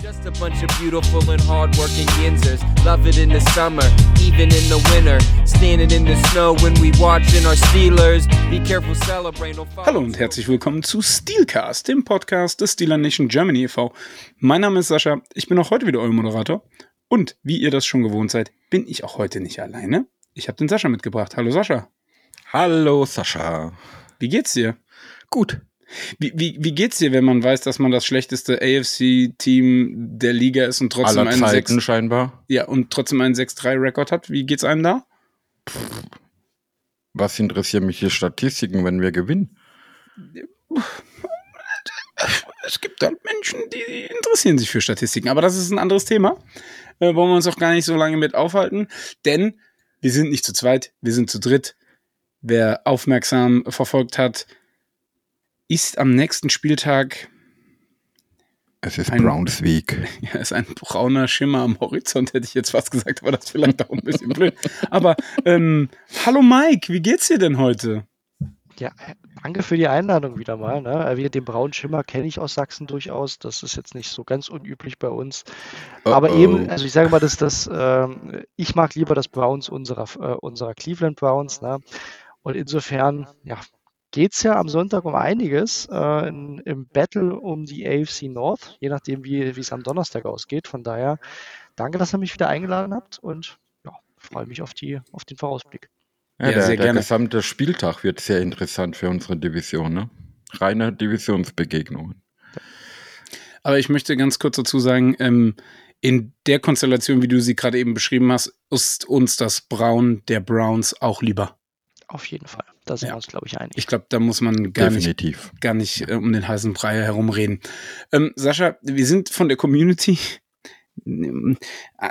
Just a bunch of beautiful and hardworking Yinzers. Love it in the summer, even in the winter. Standing in the snow when we watching our Steelers. Be careful, celebrate. No Hallo und herzlich willkommen zu Steelcast, dem Podcast des Steeler Nation Germany e.V. Mein Name ist Sascha, ich bin auch heute wieder euer Moderator. Und wie ihr das schon gewohnt seid, bin ich auch heute nicht alleine. Ich habe den Sascha mitgebracht. Hallo Sascha. Hallo Sascha. Wie geht's dir? Gut. Wie, wie, wie geht's dir, wenn man weiß, dass man das schlechteste AFC-Team der Liga ist und trotzdem Aller einen Zeiten 6, scheinbar. ja, und trotzdem einen 6-3-Rekord hat? Wie geht's einem da? Was interessieren mich die Statistiken, wenn wir gewinnen? Es gibt halt Menschen, die interessieren sich für Statistiken, aber das ist ein anderes Thema. Äh, wollen wir uns auch gar nicht so lange mit aufhalten, denn wir sind nicht zu zweit, wir sind zu dritt. Wer aufmerksam verfolgt hat, ist am nächsten Spieltag Es ist Ein- Browns Week. Ja, ist ein brauner Schimmer am Horizont, hätte ich jetzt fast gesagt, aber das ist vielleicht auch ein bisschen blöd. Aber ähm, hallo Mike, wie geht's dir denn heute? Ja, äh, danke für die Einladung wieder mal. Ne? Äh, Den braunen Schimmer kenne ich aus Sachsen durchaus. Das ist jetzt nicht so ganz unüblich bei uns. Aber Oh, eben, oh. also ich sage mal, dass das, ähm, ich mag lieber das Browns unserer, äh, unserer Cleveland Browns. Ne? Und insofern, ja, geht es ja am Sonntag um einiges äh, in, im Battle um die AFC North, je nachdem, wie es am Donnerstag ausgeht. Von daher, danke, dass ihr mich wieder eingeladen habt und ja, freue mich auf, die, auf den Vorausblick. Ja, Ja, der, sehr der gerne. gesamte Spieltag wird sehr interessant für unsere Division. Ne? Reine Divisionsbegegnungen. Aber ich möchte ganz kurz dazu sagen, ähm, in der Konstellation, wie du sie gerade eben beschrieben hast, ist uns das Braun der Browns auch lieber. Auf jeden Fall. Da sind Ja. wir uns, glaube ich, einig. Ich glaube, da muss man gar nicht Definitiv. gar nicht äh, um den heißen Brei herumreden. Ähm, Sascha, wir sind von der Community ähm,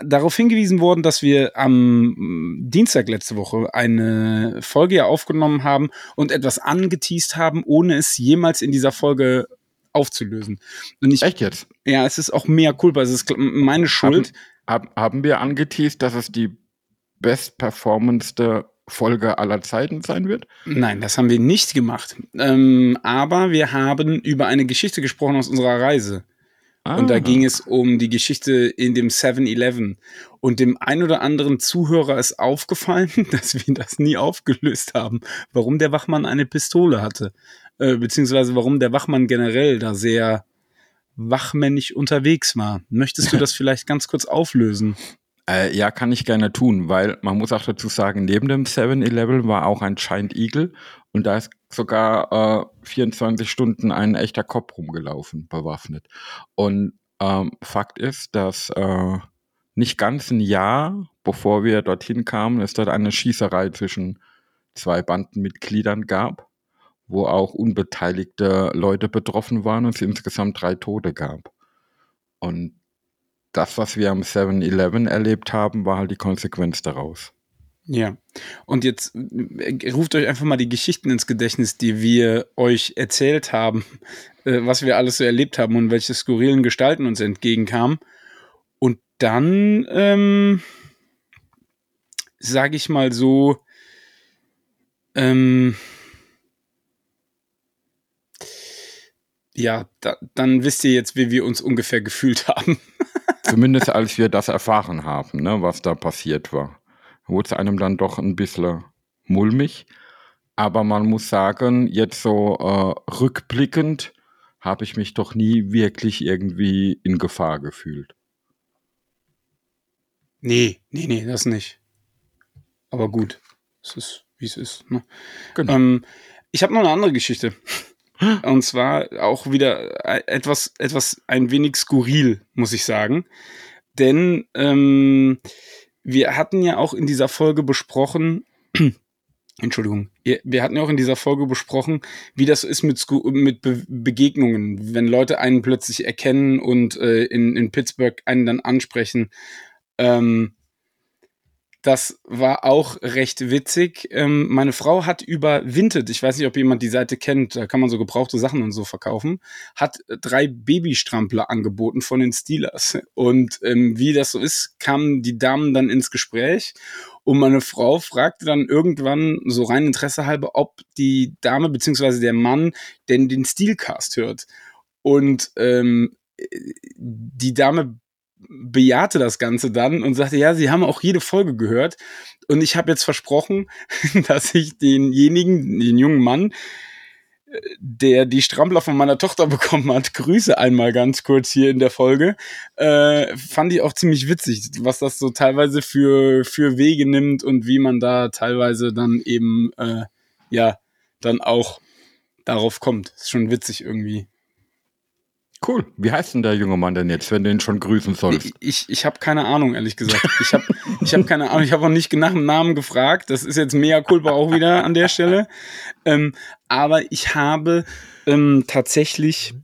darauf hingewiesen worden, dass wir am Dienstag letzte Woche eine Folge ja aufgenommen haben und etwas angeteased haben, ohne es jemals in dieser Folge aufzulösen. Und ich, Echt jetzt? ja, es ist auch mehr culpa, es ist meine Schuld. Haben, hab, haben wir angeteased, dass es die bestperformendste Folge aller Zeiten sein wird? Nein, das haben wir nicht gemacht. Ähm, aber wir haben über eine Geschichte gesprochen aus unserer Reise. Und da Ah. ging es um die Geschichte in dem 7-Eleven. Und dem ein oder anderen Zuhörer ist aufgefallen, dass wir das nie aufgelöst haben, warum der Wachmann eine Pistole hatte. Äh, beziehungsweise warum der Wachmann generell da sehr wachmännisch unterwegs war. Möchtest du das vielleicht ganz kurz auflösen? Äh, ja, kann ich gerne tun, weil man muss auch dazu sagen, neben dem 7-Eleven war auch ein Giant Eagle und da ist sogar äh, 24 Stunden ein echter Kopf rumgelaufen, bewaffnet. Und ähm, Fakt ist, dass äh, nicht ganz ein Jahr, bevor wir dorthin kamen, es dort eine Schießerei zwischen zwei Bandenmitgliedern gab, wo auch unbeteiligte Leute betroffen waren und es insgesamt drei Tote gab. Und das, was wir am 7-Eleven erlebt haben, war halt die Konsequenz daraus. Ja. Und jetzt äh, ruft euch einfach mal die Geschichten ins Gedächtnis, die wir euch erzählt haben, äh, was wir alles so erlebt haben und welche skurrilen Gestalten uns entgegenkamen. Und dann, ähm, sage ich mal so, ähm, ja, da, dann wisst ihr jetzt, wie wir uns ungefähr gefühlt haben. Zumindest als wir das erfahren haben, ne, was da passiert war. Wurde es einem dann doch ein bisschen mulmig. Aber man muss sagen, jetzt so äh, rückblickend habe ich mich doch nie wirklich irgendwie in Gefahr gefühlt. Nee, nee, nee, das nicht. Aber gut, es ist, wie es ist. Ne? Genau. Ähm, ich habe noch eine andere Geschichte. Und zwar auch wieder äh, etwas, etwas ein wenig skurril, muss ich sagen. Denn ähm, wir hatten ja auch in dieser Folge besprochen, Entschuldigung, wir hatten ja auch in dieser Folge besprochen, wie das ist mit, mit Be Begegnungen, wenn Leute einen plötzlich erkennen und äh, in, in Pittsburgh einen dann ansprechen. Ähm, das war auch recht witzig. Ähm, meine Frau hat über Vinted, ich weiß nicht, ob jemand die Seite kennt, da kann man so gebrauchte Sachen und so verkaufen, hat drei Babystrampler angeboten von den Steelers. Und ähm, wie das so ist, kamen die Damen dann ins Gespräch und meine Frau fragte dann irgendwann so rein Interesse halber, ob die Dame beziehungsweise der Mann denn den Steelcast hört. Und ähm, die Dame bejahte das Ganze dann und sagte, ja, sie haben auch jede Folge gehört. Und ich habe jetzt versprochen, dass ich denjenigen, den jungen Mann, der die Strampler von meiner Tochter bekommen hat, Grüße einmal ganz kurz hier in der Folge, äh, fand ich auch ziemlich witzig, was das so teilweise für, für Wege nimmt und wie man da teilweise dann eben, äh, ja, dann auch darauf kommt. Ist schon witzig irgendwie. Cool. Wie heißt denn der junge Mann denn jetzt, wenn du ihn schon grüßen sollst? Ich, ich, ich habe keine Ahnung, ehrlich gesagt. Ich habe ich hab keine Ahnung. Ich habe auch nicht nach dem Namen gefragt. Das ist jetzt mea culpa auch wieder an der Stelle. Ähm, aber ich habe ähm, tatsächlich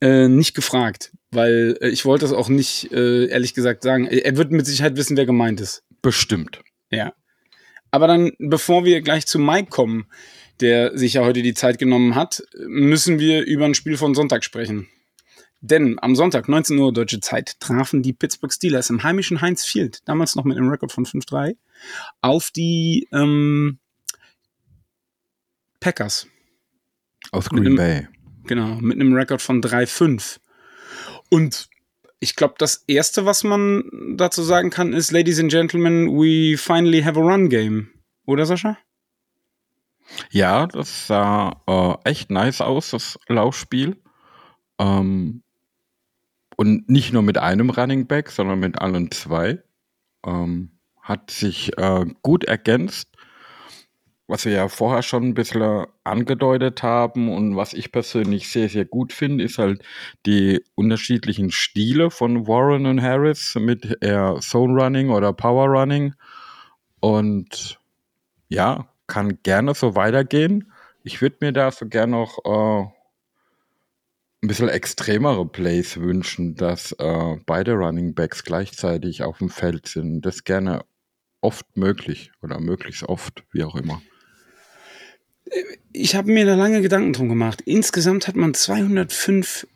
äh, nicht gefragt, weil äh, ich wollte es auch nicht, äh, ehrlich gesagt, sagen. Er wird mit Sicherheit wissen, wer gemeint ist. Bestimmt. Ja. Aber dann, bevor wir gleich zu Mike kommen, der sich ja heute die Zeit genommen hat, müssen wir über ein Spiel von Sonntag sprechen. Denn am Sonntag, 19 Uhr deutsche Zeit, trafen die Pittsburgh Steelers im heimischen Heinz Field, damals noch mit einem Rekord von 5-3, auf die ähm, Packers. Aus Green einem, Bay. Genau, mit einem Rekord von 3-5. Und ich glaube, das Erste, was man dazu sagen kann, ist, Ladies and Gentlemen, we finally have a run game. Oder, Sascha? Ja, das sah äh, echt nice aus, das Laufspiel. Ähm, und nicht nur mit einem Running Back, sondern mit allen zwei. Ähm, hat sich äh, gut ergänzt, was wir ja vorher schon ein bisschen angedeutet haben und was ich persönlich sehr, sehr gut finde, ist halt die unterschiedlichen Stile von Warren und Harris mit eher Zone Running oder Power Running. Und ja, kann gerne so weitergehen. Ich würde mir da so gerne noch äh, ein bisschen extremere Plays wünschen, dass äh, beide Running Backs gleichzeitig auf dem Feld sind. Das gerne oft möglich oder möglichst oft, wie auch immer. Ich habe mir da lange Gedanken drum gemacht. Insgesamt hat man 205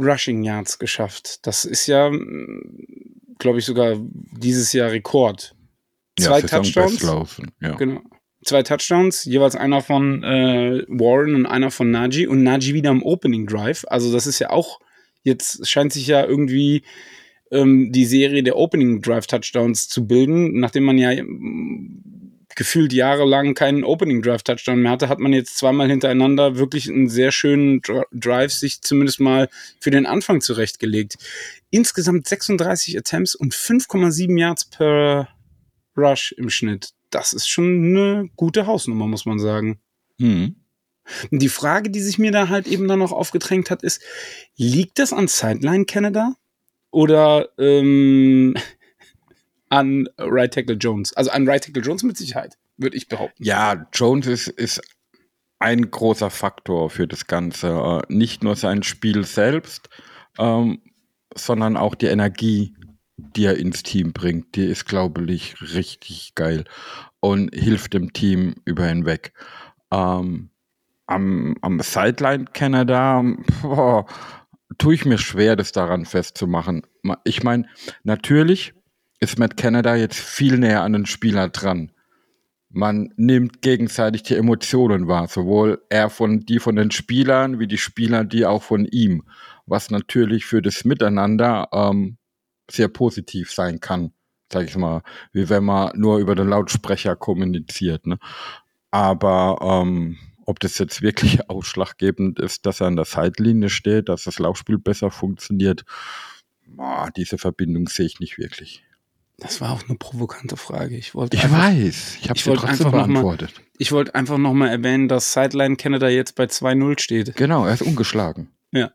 Rushing Yards geschafft. Das ist ja, glaube ich, sogar dieses Jahr Rekord. Zwei ja, Touchdowns. Laufen, ja. Genau zwei Touchdowns, jeweils einer von äh, Warren und einer von Najee und Najee wieder im Opening Drive. Also das ist ja auch, jetzt scheint sich ja irgendwie ähm, die Serie der Opening Drive Touchdowns zu bilden, nachdem man ja ähm, gefühlt jahrelang keinen Opening Drive Touchdown mehr hatte, hat man jetzt zweimal hintereinander wirklich einen sehr schönen Drive sich zumindest mal für den Anfang zurechtgelegt. Insgesamt 36 Attempts und 5,7 Yards per Rush im Schnitt das ist schon eine gute Hausnummer, muss man sagen. Mhm. Die Frage, die sich mir da halt eben dann noch aufgedrängt hat, ist, liegt das an Sideline Canada oder ähm, an Right Tackle Jones? Also an Right Tackle Jones mit Sicherheit, würde ich behaupten. Ja, Jones ist, ist ein großer Faktor für das Ganze. Äh, nicht nur sein Spiel selbst, ähm, sondern auch die Energie, die er ins Team bringt, die ist, glaube ich, richtig geil und hilft dem Team über hinweg. Ähm, am, am Sideline Canada boah, tue ich mir schwer, das daran festzumachen. Ich meine, natürlich ist Matt Canada jetzt viel näher an den Spieler dran. Man nimmt gegenseitig die Emotionen wahr, sowohl er von die von den Spielern wie die Spieler die auch von ihm, was natürlich für das Miteinander ähm, sehr positiv sein kann, sag ich mal, wie wenn man nur über den Lautsprecher kommuniziert. Ne? Aber ähm, ob das jetzt wirklich ausschlaggebend ist, dass er an der Seitlinie steht, dass das Laufspiel besser funktioniert, boah, diese Verbindung sehe ich nicht wirklich. Das war auch eine provokante Frage. Ich wollte ich einfach, weiß, ich habe sie trotzdem beantwortet. Noch mal, ich wollte einfach nochmal erwähnen, dass Sideline Canada jetzt bei 2-0 steht. Genau, er ist ungeschlagen. Ja.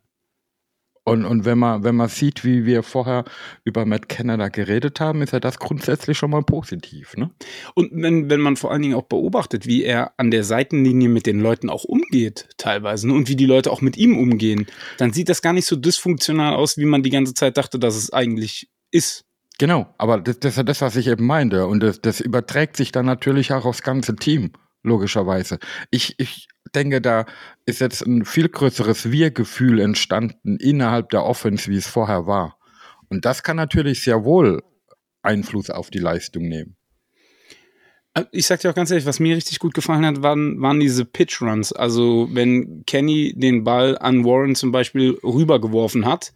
Und, und wenn man, wenn man sieht, wie wir vorher über Matt Canada geredet haben, ist ja das grundsätzlich schon mal positiv. Ne? Und wenn, wenn man vor allen Dingen auch beobachtet, wie er an der Seitenlinie mit den Leuten auch umgeht, teilweise, ne? und wie die Leute auch mit ihm umgehen, dann sieht das gar nicht so dysfunktional aus, wie man die ganze Zeit dachte, dass es eigentlich ist. Genau, aber das, das ist das, was ich eben meinte. Und das, das überträgt sich dann natürlich auch aufs ganze Team, logischerweise. Ich, ich denke, da ist jetzt ein viel größeres Wir-Gefühl entstanden innerhalb der Offense, wie es vorher war. Und das kann natürlich sehr wohl Einfluss auf die Leistung nehmen. Äh, ich sag dir auch ganz ehrlich, was mir richtig gut gefallen hat, waren, waren diese Pitch Runs. Also wenn Kenny den Ball an Warren zum Beispiel rübergeworfen hat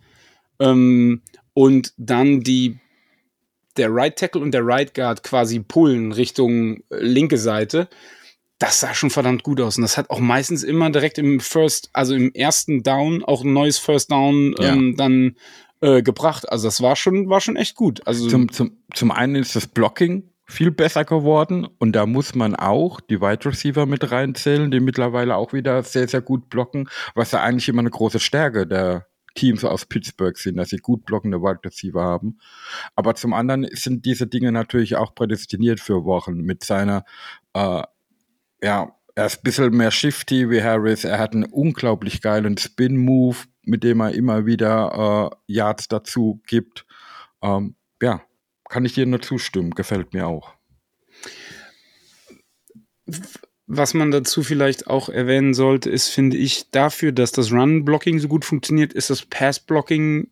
ähm, und dann die der Right Tackle und der Right Guard quasi pullen Richtung äh, linke Seite, das sah schon verdammt gut aus. Und das hat auch meistens immer direkt im First, also im ersten Down auch ein neues First Down Ja. ähm, dann äh, gebracht. Also das war schon, war schon echt gut. Also Zum, zum, zum einen ist das Blocking viel besser geworden und da muss man auch die Wide Receiver mit reinzählen, die mittlerweile auch wieder sehr, sehr gut blocken, was ja eigentlich immer eine große Stärke der Teams aus Pittsburgh sind, dass sie gut blockende Wide Receiver haben. Aber zum anderen sind diese Dinge natürlich auch prädestiniert für Wochen mit seiner, äh, ja, er ist ein bisschen mehr shifty wie Harris. Er hat einen unglaublich geilen Spin-Move, mit dem er immer wieder äh, Yards dazu gibt. Ähm, ja, kann ich dir nur zustimmen. Gefällt mir auch. Was man dazu vielleicht auch erwähnen sollte, ist, finde ich, dafür, dass das Run-Blocking so gut funktioniert, ist das Pass-Blocking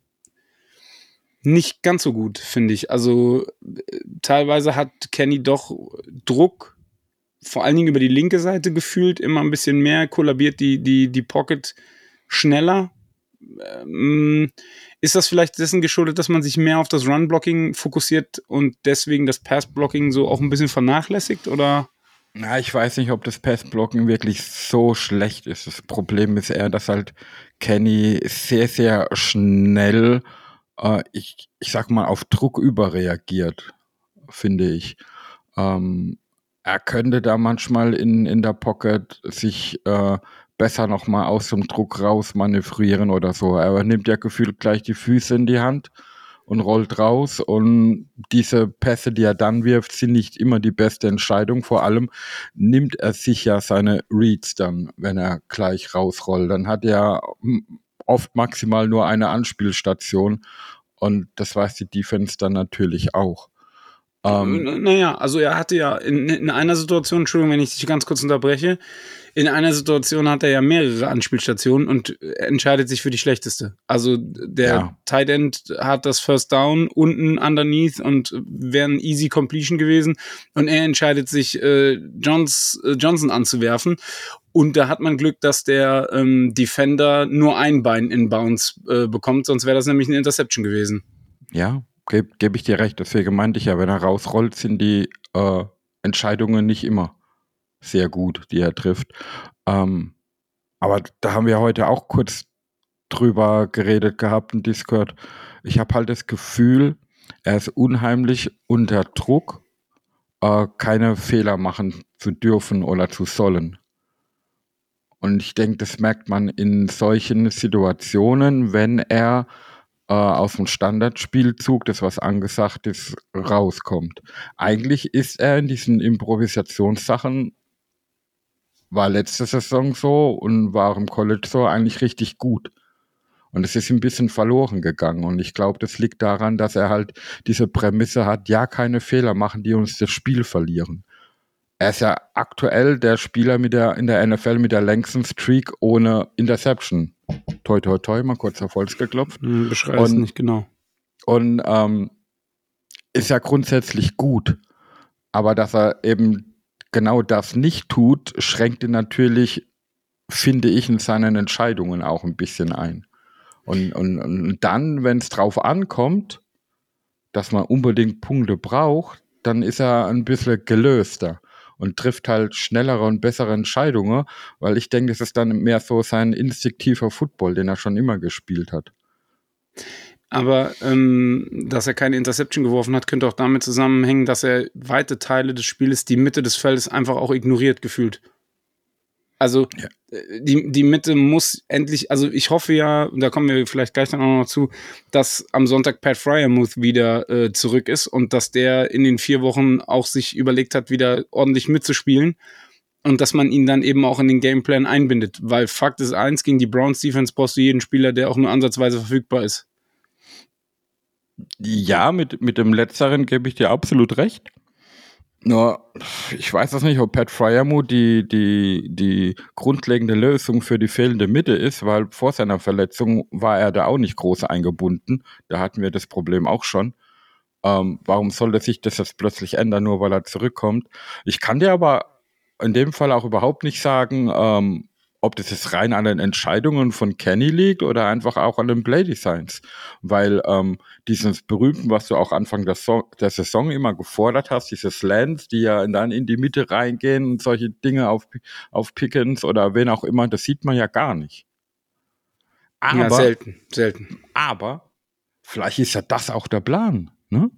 nicht ganz so gut, finde ich. Also äh, teilweise hat Kenny doch Druck, vor allen Dingen über die linke Seite gefühlt, immer ein bisschen mehr, kollabiert die, die, die Pocket schneller. Ähm, ist das vielleicht dessen geschuldet, dass man sich mehr auf das Run-Blocking fokussiert und deswegen das Pass-Blocking so auch ein bisschen vernachlässigt? Oder? Na, ich weiß nicht, ob das Passblocken wirklich so schlecht ist. Das Problem ist eher, dass halt Kenny sehr, sehr schnell, äh, ich, ich sag mal, auf Druck überreagiert, finde ich. Ähm, er könnte da manchmal in, in der Pocket sich äh, besser nochmal aus dem Druck raus manövrieren oder so. Er nimmt ja gefühlt gleich die Füße in die Hand und rollt raus. Und diese Pässe, die er dann wirft, sind nicht immer die beste Entscheidung. Vor allem nimmt er sich ja seine Reads dann, wenn er gleich rausrollt. Dann hat er oft maximal nur eine Anspielstation. Und das weiß die Defense dann natürlich auch. Ähm, naja, also er hatte ja in, in einer Situation, Entschuldigung, wenn ich dich ganz kurz unterbreche, in einer Situation hat er ja mehrere Anspielstationen und entscheidet sich für die schlechteste. Also der Ja. Tight End hat das First Down unten underneath und wäre ein easy Completion gewesen und er entscheidet sich äh, Johns, äh, Johnson anzuwerfen und da hat man Glück, dass der ähm, Defender nur ein Bein in Bounce äh, bekommt, sonst wäre das nämlich eine Interception gewesen. Ja, gebe geb ich dir recht. Deswegen meinte ich ja, wenn er rausrollt, sind die äh, Entscheidungen nicht immer sehr gut, die er trifft. Ähm, aber da haben wir heute auch kurz drüber geredet gehabt im Discord. Ich habe halt das Gefühl, er ist unheimlich unter Druck, äh, keine Fehler machen zu dürfen oder zu sollen. Und ich denke, das merkt man in solchen Situationen, wenn er äh, aus dem Standardspielzug, das was angesagt ist, rauskommt. Eigentlich ist er in diesen Improvisationssachen, war letzte Saison so und war im College so eigentlich richtig gut. Und es ist ein bisschen verloren gegangen. Und ich glaube, das liegt daran, dass er halt diese Prämisse hat, ja, keine Fehler machen, die uns das Spiel verlieren. Er ist ja aktuell der Spieler mit der, in der NFL mit der längsten Streak ohne Interception. Toi, toi, toi, mal kurz auf Holz geklopft. Hm, Beschreib es nicht genau. Und ähm, ist ja grundsätzlich gut. Aber dass er eben genau das nicht tut, schränkt ihn natürlich, finde ich, in seinen Entscheidungen auch ein bisschen ein. Und, und, und dann, wenn es drauf ankommt, dass man unbedingt Punkte braucht, dann ist er ein bisschen gelöster und trifft halt schnellere und bessere Entscheidungen, weil ich denke, das ist dann mehr so sein instinktiver Football, den er schon immer gespielt hat. Aber ähm, dass er keine Interception geworfen hat, könnte auch damit zusammenhängen, dass er weite Teile des Spieles, die Mitte des Feldes einfach auch ignoriert gefühlt. Also Ja. äh, die, die Mitte muss endlich, also ich hoffe ja, und da kommen wir vielleicht gleich dann auch noch zu, dass am Sonntag Pat Fryermuth wieder äh, zurück ist und dass der in den vier Wochen auch sich überlegt hat, wieder ordentlich mitzuspielen und dass man ihn dann eben auch in den Gameplan einbindet. Weil Fakt ist eins, gegen die Browns Defense brauchst du jeden Spieler, der auch nur ansatzweise verfügbar ist. Ja, mit, mit dem Letzteren gebe ich dir absolut recht. Nur, ich weiß das nicht, ob Pat Fryermuth die, die, die grundlegende Lösung für die fehlende Mitte ist, weil vor seiner Verletzung war er da auch nicht groß eingebunden. Da hatten wir das Problem auch schon. Ähm, warum sollte sich das jetzt plötzlich ändern, nur weil er zurückkommt? Ich kann dir aber in dem Fall auch überhaupt nicht sagen, ähm, ob das jetzt rein an den Entscheidungen von Kenny liegt oder einfach auch an den Playdesigns. Weil ähm, dieses berühmten, was du auch Anfang der, so der, Saison immer gefordert hast, diese Slants, die ja dann in die Mitte reingehen und solche Dinge auf, auf Pickens oder wen auch immer, das sieht man ja gar nicht. Aber, ja, selten, selten. Aber vielleicht ist ja das auch der Plan, ne?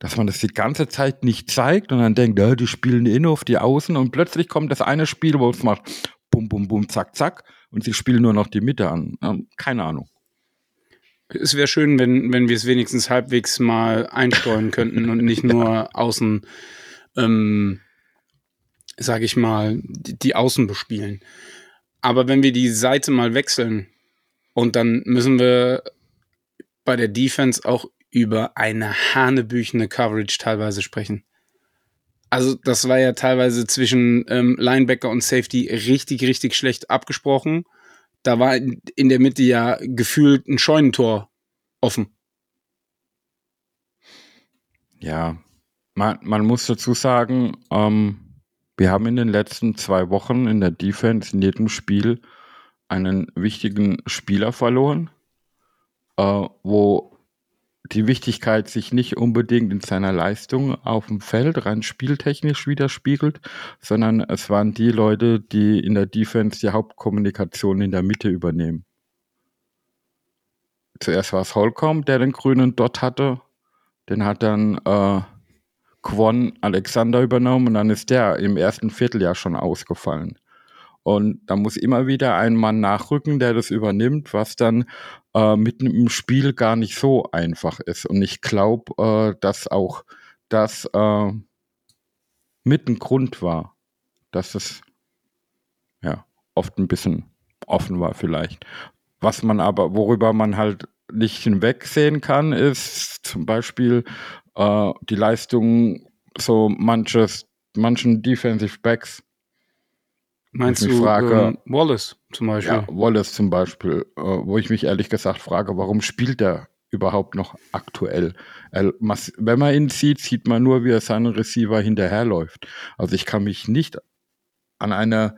Dass man das die ganze Zeit nicht zeigt und dann denkt, ja, die spielen in auf die Außen und plötzlich kommt das eine Spiel, wo es macht, bum, bum, bum, zack, zack. Und sie spielen nur noch die Mitte an. Ähm, keine Ahnung. Es wäre schön, wenn, wenn wir es wenigstens halbwegs mal einstreuen könnten und nicht nur ja. außen, ähm, sage ich mal, die, die Außen bespielen. Aber wenn wir die Seite mal wechseln und dann müssen wir bei der Defense auch über eine hanebüchene Coverage teilweise sprechen. Also das war ja teilweise zwischen ähm, Linebacker und Safety richtig, richtig schlecht abgesprochen. Da war in, der Mitte ja gefühlt ein Scheunentor offen. Ja, man, man muss dazu sagen, ähm, wir haben in den letzten zwei Wochen in der Defense in jedem Spiel einen wichtigen Spieler verloren, äh, wo die Wichtigkeit sich nicht unbedingt in seiner Leistung auf dem Feld rein spieltechnisch widerspiegelt, sondern es waren die Leute, die in der Defense die Hauptkommunikation in der Mitte übernehmen. Zuerst war es Holcomb, der den grünen Dot hatte. Den hat dann äh, Kwon Alexander übernommen und dann ist der im ersten Vierteljahr schon ausgefallen. Und da muss immer wieder ein Mann nachrücken, der das übernimmt, was dann äh, mitten im Spiel gar nicht so einfach ist. Und ich glaube, äh, dass auch das äh, mit ein Grund war, dass es ja oft ein bisschen offen war vielleicht. Was man aber, worüber man halt nicht hinwegsehen kann, ist zum Beispiel äh, die Leistung so manches, manchen Defensive Backs, Meinst du frage, ähm, Wallace zum Beispiel? Ja, Wallace zum Beispiel, äh, wo ich mich ehrlich gesagt frage, warum spielt er überhaupt noch aktuell? Er, wenn man ihn sieht, sieht man nur, wie er seinen Receiver hinterherläuft. Also ich kann mich nicht an eine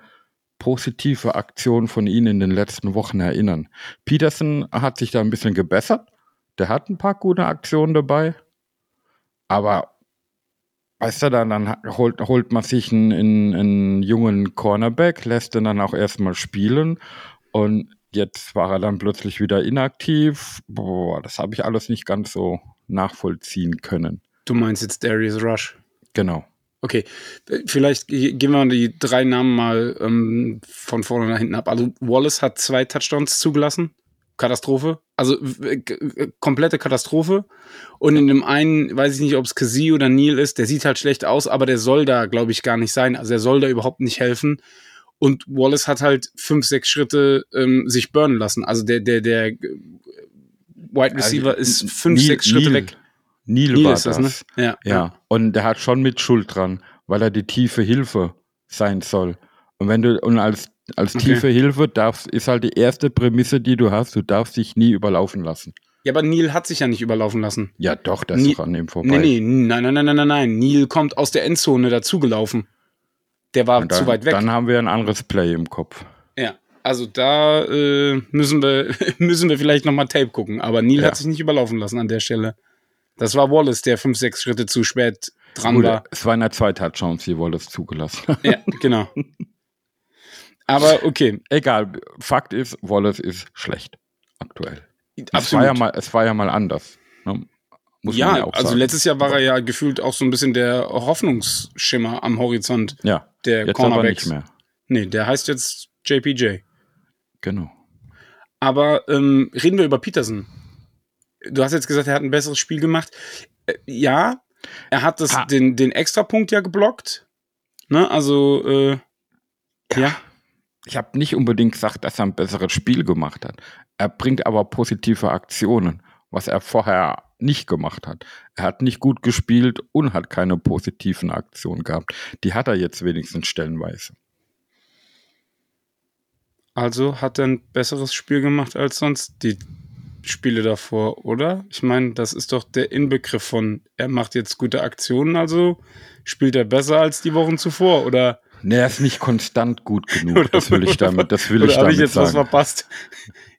positive Aktion von ihm in den letzten Wochen erinnern. Peterson hat sich da ein bisschen gebessert. Der hat ein paar gute Aktionen dabei. Aber Weißt du, dann, dann holt, holt man sich einen, einen, einen jungen Cornerback, lässt ihn dann auch erstmal spielen und jetzt war er dann plötzlich wieder inaktiv. Boah, das habe ich alles nicht ganz so nachvollziehen können. Du meinst jetzt Darius Rush? Genau. Okay, vielleicht gehen wir die drei Namen mal ähm, von vorne nach hinten ab. Also Wallace hat zwei Touchdowns zugelassen. Katastrophe. Also komplette Katastrophe. Und in dem einen, weiß ich nicht, ob es Kasi oder Neil ist, der sieht halt schlecht aus, aber der soll da, glaube ich, gar nicht sein. Also er soll da überhaupt nicht helfen. Und Wallace hat halt fünf, sechs Schritte ähm, sich burnen lassen. Also der, der, der Wide Receiver also, ist fünf, Neil, sechs Schritte Neil, weg. Neil, Neil war ist das, das, ne? Ja, ja. Und der hat schon mit Schuld dran, weil er die tiefe Hilfe sein soll. Und wenn du, und als als okay. tiefe Hilfe darfst, ist halt die erste Prämisse, die du hast, du darfst dich nie überlaufen lassen. Ja, aber Neil hat sich ja nicht überlaufen lassen. Ja, doch, das ist doch an ihm vorbei. Nee, nee, nein, nein, nein, nein, nein. Neil kommt aus der Endzone dazugelaufen. Der war dann, zu weit weg. Dann haben wir ein anderes Play im Kopf. Ja, also da äh, müssen wir müssen wir vielleicht nochmal Tape gucken. Aber Neil ja. hat sich nicht überlaufen lassen an der Stelle. Das war Wallace, der fünf, sechs Schritte zu spät dran Gut, war. Es waren ja zwei Touchdowns, die Wallace zugelassen. Ja, genau. Aber okay. Egal. Fakt ist, Wallace ist schlecht. Aktuell. Es war ja mal, es war ja mal anders. Ne? ja, ja also letztes Jahr war er ja gefühlt auch so ein bisschen der Hoffnungsschimmer am Horizont. Ja. Der jetzt aber nicht mehr. Nee, der heißt jetzt JPJ. Genau. Aber ähm, reden wir über Peterson. Du hast jetzt gesagt, er hat ein besseres Spiel gemacht. Äh, ja, er hat das, ah. den, den Extrapunkt ja geblockt. Ne, also, äh, ja. ja ich habe nicht unbedingt gesagt, dass er ein besseres Spiel gemacht hat. Er bringt aber positive Aktionen, was er vorher nicht gemacht hat. Er hat nicht gut gespielt und hat keine positiven Aktionen gehabt. Die hat er jetzt wenigstens stellenweise. Also hat er ein besseres Spiel gemacht als sonst die Spiele davor, oder? Ich meine, das ist doch der Inbegriff von, er macht jetzt gute Aktionen, also spielt er besser als die Wochen zuvor, oder? Nee, er ist nicht konstant gut genug. Oder, das will ich damit, das will oder ich damit ich jetzt sagen. was verpasst?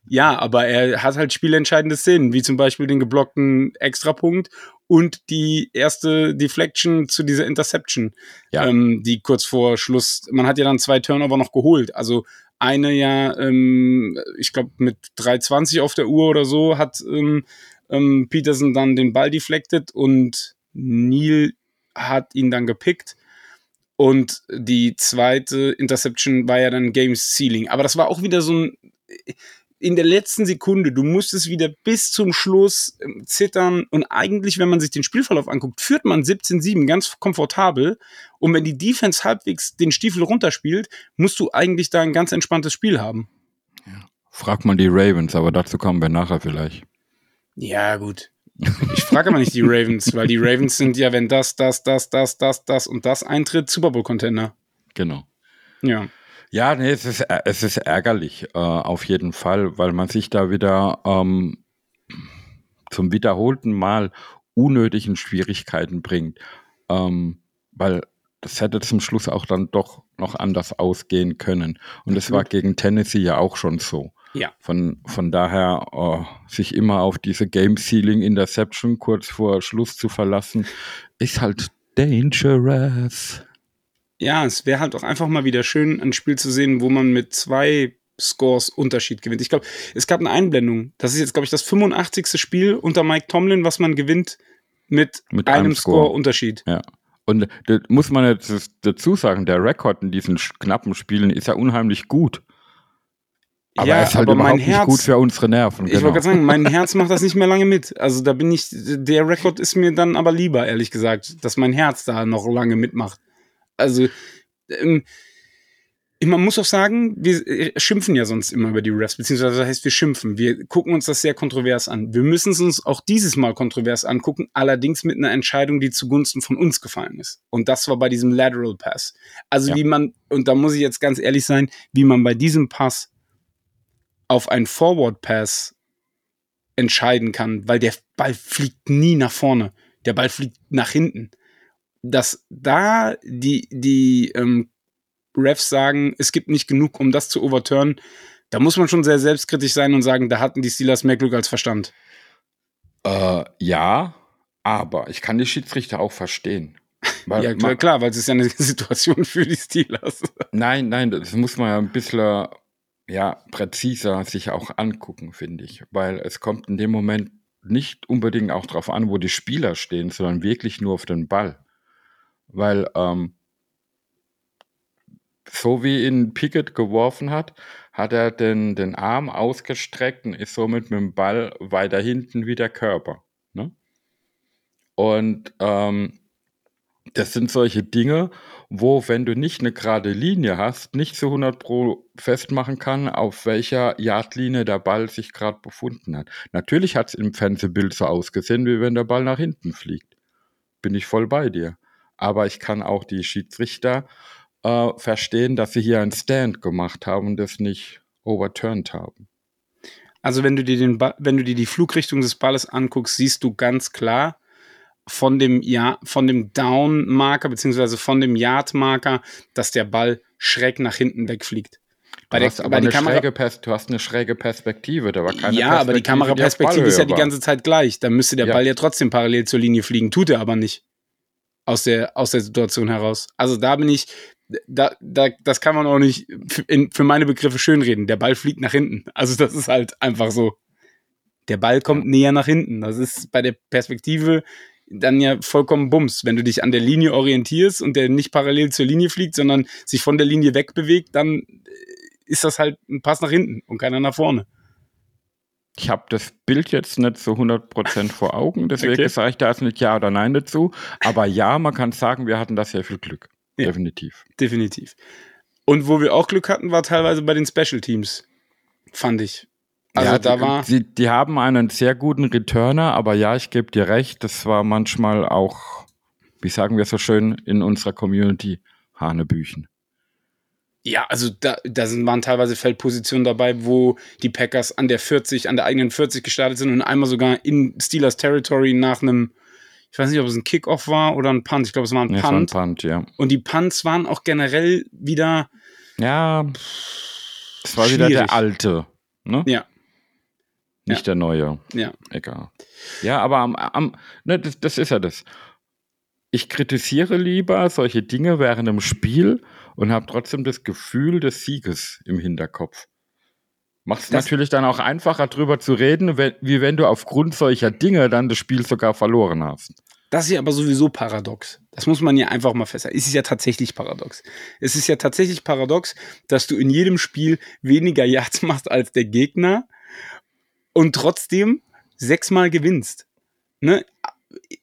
Ja, aber er hat halt spielentscheidende Szenen, wie zum Beispiel den geblockten Extrapunkt und die erste Deflection zu dieser Interception, Ja. ähm, die kurz vor Schluss, man hat ja dann zwei Turnover noch geholt. Also eine ja, ähm, ich glaube mit 3,20 auf der Uhr oder so, hat ähm, ähm, Peterson dann den Ball deflected und Neil hat ihn dann gepickt. Und die zweite Interception war ja dann Game Ceiling. Aber das war auch wieder so ein, in der letzten Sekunde, du musstest wieder bis zum Schluss ähm, zittern und eigentlich, wenn man sich den Spielverlauf anguckt, führt man 17-7 ganz komfortabel und wenn die Defense halbwegs den Stiefel runterspielt, musst du eigentlich da ein ganz entspanntes Spiel haben. Frag mal die Ravens, aber dazu kommen wir nachher vielleicht. Ja, gut. Ich frage aber nicht die Ravens, weil die Ravens sind ja, wenn das, das, das, das, das, das und das eintritt, Super Bowl-Contender. Genau. Ja. Ja, nee, es ist, ä- es ist ärgerlich, äh, auf jeden Fall, weil man sich da wieder ähm, zum wiederholten Mal unnötig in Schwierigkeiten bringt. Ähm, weil das hätte zum Schluss auch dann doch noch anders ausgehen können. Und es war gegen Tennessee ja auch schon so. Ja. Von, von daher äh, sich immer auf diese Game Sealing Interception kurz vor Schluss zu verlassen, ist halt dangerous. Ja, es wäre halt auch einfach mal wieder schön, ein Spiel zu sehen, wo man mit zwei Scores Unterschied gewinnt. Ich glaube, es gab eine Einblendung. Das ist jetzt, glaube ich, das 85. Spiel unter Mike Tomlin, was man gewinnt mit, Mit einem einem Score. Score Unterschied. Ja. Und da muss man jetzt dazu sagen, der Rekord in diesen knappen Spielen ist ja unheimlich gut. Aber ja, er ist halt aber mein überhaupt nicht Herz, gut für unsere Nerven. ich wollte genau. gerade sagen, mein Herz macht das nicht mehr lange mit. Also da bin ich, der Rekord ist mir dann aber lieber, ehrlich gesagt, dass mein Herz da noch lange mitmacht. Also, ähm, man muss auch sagen, wir äh, schimpfen ja sonst immer über die Refs, beziehungsweise das heißt, wir schimpfen. Wir gucken uns das sehr kontrovers an. Wir müssen es uns auch dieses Mal kontrovers angucken, allerdings mit einer Entscheidung, die zugunsten von uns gefallen ist. Und das war bei diesem Lateral Pass. Also Ja. wie man, und da muss ich jetzt ganz ehrlich sein, wie man bei diesem Pass auf einen Forward Pass entscheiden kann, weil der Ball fliegt nie nach vorne. Der Ball fliegt nach hinten. Dass da die, die ähm, Refs sagen, es gibt nicht genug, um das zu overturnen, da muss man schon sehr selbstkritisch sein und sagen, da hatten die Steelers mehr Glück als Verstand. Äh, ja, aber ich kann die Schiedsrichter auch verstehen. Weil ja, klar, klar, weil es ist ja eine Situation für die Steelers. Nein, nein, das muss man ja ein bisschen ja, präziser sich auch angucken, finde ich. Weil es kommt in dem Moment nicht unbedingt auch darauf an, wo die Spieler stehen, sondern wirklich nur auf den Ball. Weil ähm, so wie ihn Pickett geworfen hat, hat er den, den Arm ausgestreckt und ist somit mit dem Ball weiter hinten wie der Körper. Ne? Und ähm, das sind solche Dinge, wo, wenn du nicht eine gerade Linie hast, nicht zu 100 Pro festmachen kann, auf welcher Yardlinie der Ball sich gerade befunden hat. Natürlich hat es im Fernsehbild so ausgesehen, wie wenn der Ball nach hinten fliegt. Bin ich voll bei dir. Aber ich kann auch die Schiedsrichter äh, verstehen, dass sie hier einen Stand gemacht haben und das nicht overturned haben. Also wenn du dir den wenn du dir die Flugrichtung des Balles anguckst, siehst du ganz klar von dem ja von dem Down-Marker beziehungsweise von dem Yard-Marker, dass der Ball schräg nach hinten wegfliegt. Bei Du der, hast aber bei die eine Kamera, schräge Pers du hast eine schräge Perspektive. Da war keine ja, aber die Perspektive, Kameraperspektive auf ist ja die ganze Zeit gleich. Da müsste der Ja. Ball ja trotzdem parallel zur Linie fliegen. Tut er aber nicht. Aus der, aus der Situation heraus. Also da bin ich, da, da, das kann man auch nicht in, für meine Begriffe schönreden. Der Ball fliegt nach hinten. Also das ist halt einfach so. Der Ball kommt näher nach hinten. Das ist bei der Perspektive dann ja vollkommen Bums. Wenn du dich an der Linie orientierst und der nicht parallel zur Linie fliegt, sondern sich von der Linie wegbewegt, dann ist das halt ein Pass nach hinten und keiner nach vorne. Ich habe das Bild jetzt nicht so 100% vor Augen, deswegen Okay. sage ich da jetzt nicht Ja oder Nein dazu. Aber ja, man kann sagen, wir hatten da sehr viel Glück. Ja. Definitiv. Definitiv. Und wo wir auch Glück hatten, war teilweise bei den Special Teams. Fand ich. Also ja, da die, war. Die, die haben einen sehr guten Returner, aber ja, ich gebe dir recht, das war manchmal auch, wie sagen wir so schön in unserer Community, Hanebüchen. Ja, also da, da sind, waren teilweise Feldpositionen dabei, wo die Packers an der 40, an der eigenen 40 gestartet sind und einmal sogar in Steelers Territory nach einem, ich weiß nicht, ob es ein Kickoff war oder ein Punt. Ich glaube, es war ein Punt. es war ein Punt, ja. Und die Punts waren auch generell wieder, Ja, das war wieder Schwierig. der alte, ne? ja, Nicht der neue. ja. Egal. Ja, aber am, am ne, das, das ist ja das. Ich kritisiere lieber solche Dinge während dem Spiel und habe trotzdem das Gefühl des Sieges im Hinterkopf. Macht es Das- natürlich dann auch einfacher drüber zu reden, wenn, wie wenn du aufgrund solcher Dinge dann das Spiel sogar verloren hast. Das ist ja aber sowieso paradox. Das muss man ja einfach mal festhalten. Es ist ja tatsächlich paradox. Es ist ja tatsächlich paradox, dass du in jedem Spiel weniger Yards machst als der Gegner und trotzdem sechsmal gewinnst. Ne?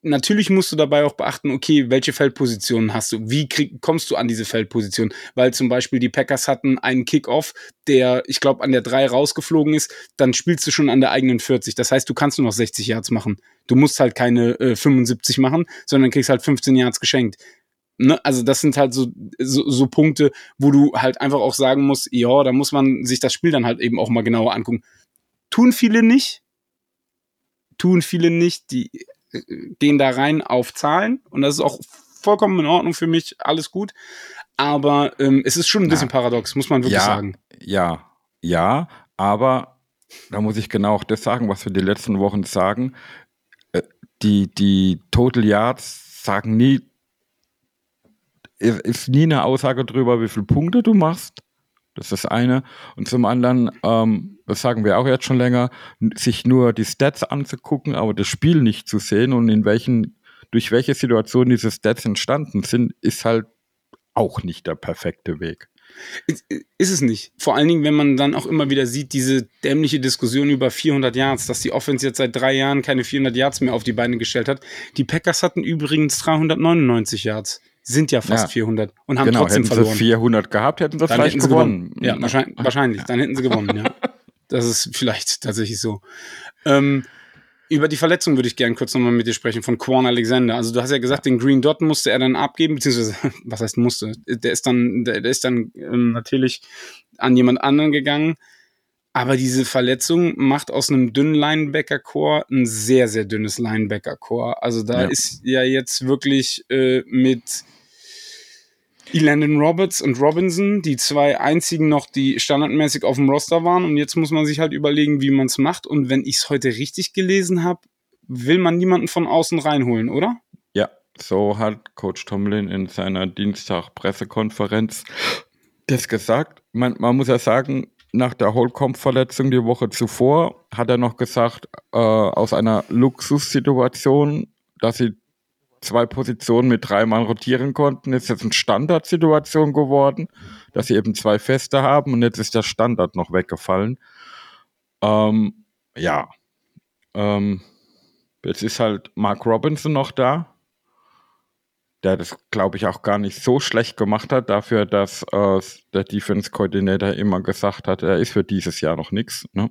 Natürlich musst du dabei auch beachten, okay, welche Feldpositionen hast du? Wie krieg, kommst du an diese Feldposition? Weil zum Beispiel die Packers hatten einen Kickoff, der, ich glaube, an der 3 rausgeflogen ist, dann spielst du schon an der eigenen 40. Das heißt, du kannst nur noch 60 Yards machen. Du musst halt keine äh, 75 machen, sondern kriegst halt 15 Yards geschenkt. Ne? Also das sind halt so, so, so Punkte, wo du halt einfach auch sagen musst, ja, da muss man sich das Spiel dann halt eben auch mal genauer angucken. Tun viele nicht. Tun viele nicht. Die äh, gehen da rein auf Zahlen und das ist auch vollkommen in Ordnung für mich, alles gut. Aber ähm, es ist schon ein bisschen Ja. paradox, muss man wirklich Ja. sagen. Ja, ja, aber da muss ich genau auch das sagen, was wir die letzten Wochen sagen. Äh, Die, die Total Yards sagen nie, es ist nie eine Aussage darüber, wie viele Punkte du machst. Das ist das eine. Und zum anderen, ähm, das sagen wir auch jetzt schon länger, sich nur die Stats anzugucken, aber das Spiel nicht zu sehen und in welchen, durch welche Situation diese Stats entstanden sind, ist halt auch nicht der perfekte Weg. Ist, ist es nicht. Vor allen Dingen, wenn man dann auch immer wieder sieht, diese dämliche Diskussion über 400 Yards, dass die Offense jetzt seit drei Jahren keine 400 Yards mehr auf die Beine gestellt hat. Die Packers hatten übrigens 399 Yards. Sind ja fast Ja. 400 und haben genau, trotzdem hätten verloren. sie 400 gehabt, hätten sie dann vielleicht hätten gewonnen. gewonnen. Ja, wahrscheinlich, wahrscheinlich. Dann hätten sie gewonnen, ja. Das ist vielleicht tatsächlich so. Ähm, über die Verletzung würde ich gerne kurz nochmal mit dir sprechen von Quan Alexander. Also du hast ja gesagt, den Green Dot musste er dann abgeben, beziehungsweise, was heißt musste? Der ist dann, der, der ist dann ähm, natürlich an jemand anderen gegangen. Aber diese Verletzung macht aus einem dünnen Linebacker-Core ein sehr, sehr dünnes Linebacker-Core. Also da Ja. ist ja jetzt wirklich äh, mit Elandon Roberts und Robinson, die zwei einzigen noch, die standardmäßig auf dem Roster waren. Und jetzt muss man sich halt überlegen, wie man es macht. Und wenn ich es heute richtig gelesen habe, will man niemanden von außen reinholen, oder? Ja, so hat Coach Tomlin in seiner Dienstag-Pressekonferenz das gesagt. Man, man muss ja sagen, nach der Holcomb-Verletzung die Woche zuvor hat er noch gesagt, äh, aus einer Luxussituation, dass sie zwei Positionen mit drei Mann rotieren konnten, ist jetzt eine Standardsituation geworden, dass sie eben zwei Feste haben und jetzt ist der Standard noch weggefallen. Ähm, ja, ähm, jetzt ist halt Mark Robinson noch da, der das, glaube ich, auch gar nicht so schlecht gemacht hat, dafür, dass äh, der Defense Coordinator immer gesagt hat, er ist für dieses Jahr noch nichts. Ne?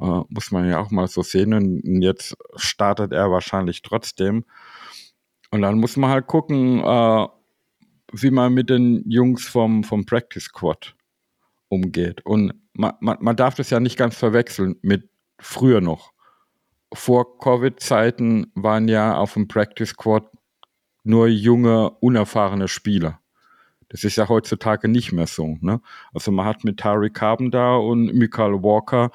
Äh, muss man ja auch mal so sehen. Und jetzt startet er wahrscheinlich trotzdem. Und dann muss man halt gucken, äh, wie man mit den Jungs vom, vom Practice Squad umgeht. Und man, man, man darf das ja nicht ganz verwechseln mit früher noch. Vor Covid-Zeiten waren ja auf dem Practice Squad nur junge, unerfahrene Spieler. Das ist ja heutzutage nicht mehr so. Ne? Also man hat mit Tariq Carpenter und Michael Walker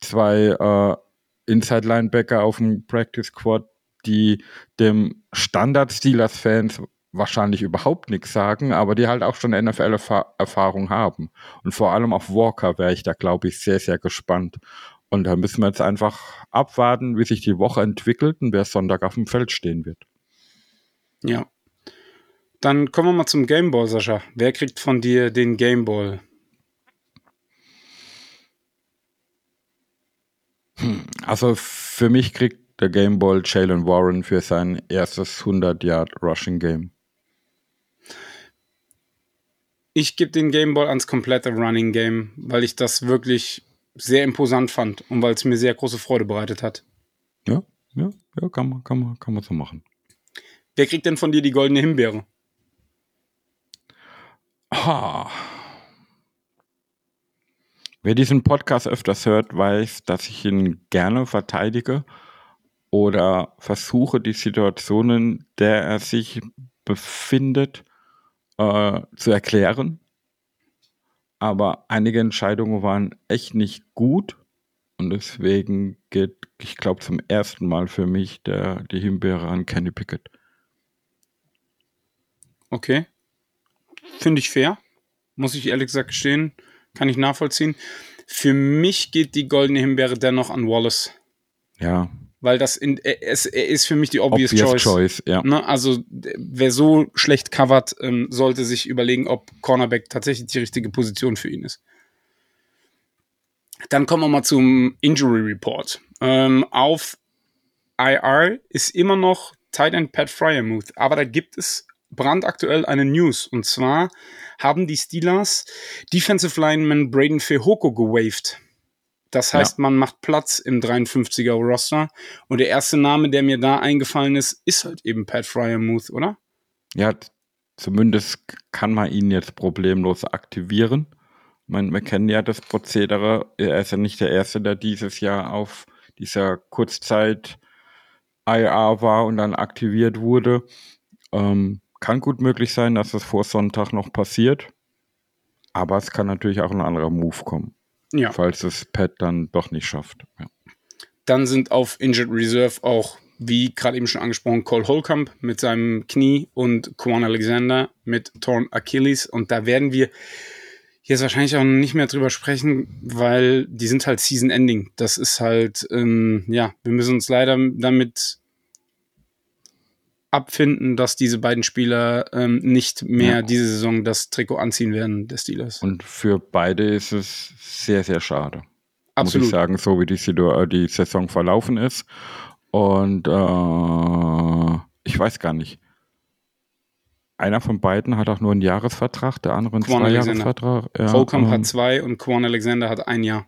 zwei äh, Inside-Linebacker auf dem Practice Squad, die dem Standard-Steelers-Fans wahrscheinlich überhaupt nichts sagen, aber die halt auch schon NFL-Erfahrung haben. Und vor allem auf Walker wäre ich da, glaube ich, sehr, sehr gespannt. Und da müssen wir jetzt einfach abwarten, wie sich die Woche entwickelt und wer Sonntag auf dem Feld stehen wird. Ja. Dann kommen wir mal zum Gameball, Sascha. Wer kriegt von dir den Gameball? Also für mich kriegt der Gameball Jalen Warren für sein erstes 100-Yard-Rushing-Game. Ich gebe den Gameball ans komplette Running Game, weil ich das wirklich sehr imposant fand und weil es mir sehr große Freude bereitet hat. Ja, ja, ja, kann man, kann man, kann man so machen. Wer kriegt denn von dir die goldene Himbeere? Ah, Wer diesen Podcast öfters hört, weiß, dass ich ihn gerne verteidige oder versuche, die Situationen, der er sich befindet, äh, zu erklären. Aber einige Entscheidungen waren echt nicht gut. Und deswegen geht, ich glaube, zum ersten Mal für mich der, die Himbeere an Kenny Pickett. Okay. Finde ich fair. Muss ich ehrlich gesagt gestehen. Kann ich nachvollziehen. Für mich geht die goldene Himbeere dennoch an Wallace. Ja. Weil das in, er, ist, er ist für mich die obvious, Obvious choice. choice, ja. Ne? Also wer so schlecht covert, ähm, sollte sich überlegen, ob Cornerback tatsächlich die richtige Position für ihn ist. Dann kommen wir mal zum Injury Report. Ähm, auf IR ist immer noch Tight End Pat Fryermuth, aber da gibt es brandaktuell eine News. Und zwar haben die Steelers Defensive Lineman Braden Fehoko gewaved. Das heißt, man macht Platz im 53er Roster. Und der erste Name, der mir da eingefallen ist, ist halt eben Pat Fryermuth, oder? Ja, zumindest kann man ihn jetzt problemlos aktivieren. Man, wir kennen ja das Prozedere. Er ist ja nicht der Erste, der dieses Jahr auf dieser Kurzzeit IR war und dann aktiviert wurde. Ähm, kann gut möglich sein, dass das vor Sonntag noch passiert. Aber es kann natürlich auch ein anderer Move kommen, Ja. falls es Pat dann doch nicht schafft. Ja. Dann sind auf Injured Reserve auch, wie gerade eben schon angesprochen, Cole Holcomb mit seinem Knie und Quan Alexander mit Torn Achilles. Und da werden wir jetzt wahrscheinlich auch nicht mehr drüber sprechen, weil die sind halt Season Ending. Das ist halt, ähm, ja, wir müssen uns leider damit abfinden, dass diese beiden Spieler ähm, nicht mehr Ja. diese Saison das Trikot anziehen werden des Steelers. Und für beide ist es sehr, sehr schade. muss ich Absolut. sagen, so wie die, äh, die Saison verlaufen ist. Und äh, ich weiß gar nicht. Einer von beiden hat auch nur einen Jahresvertrag, der andere einen. Zweijahresvertrag. Ja, ähm, hat zwei und Quan Alexander hat ein Jahr.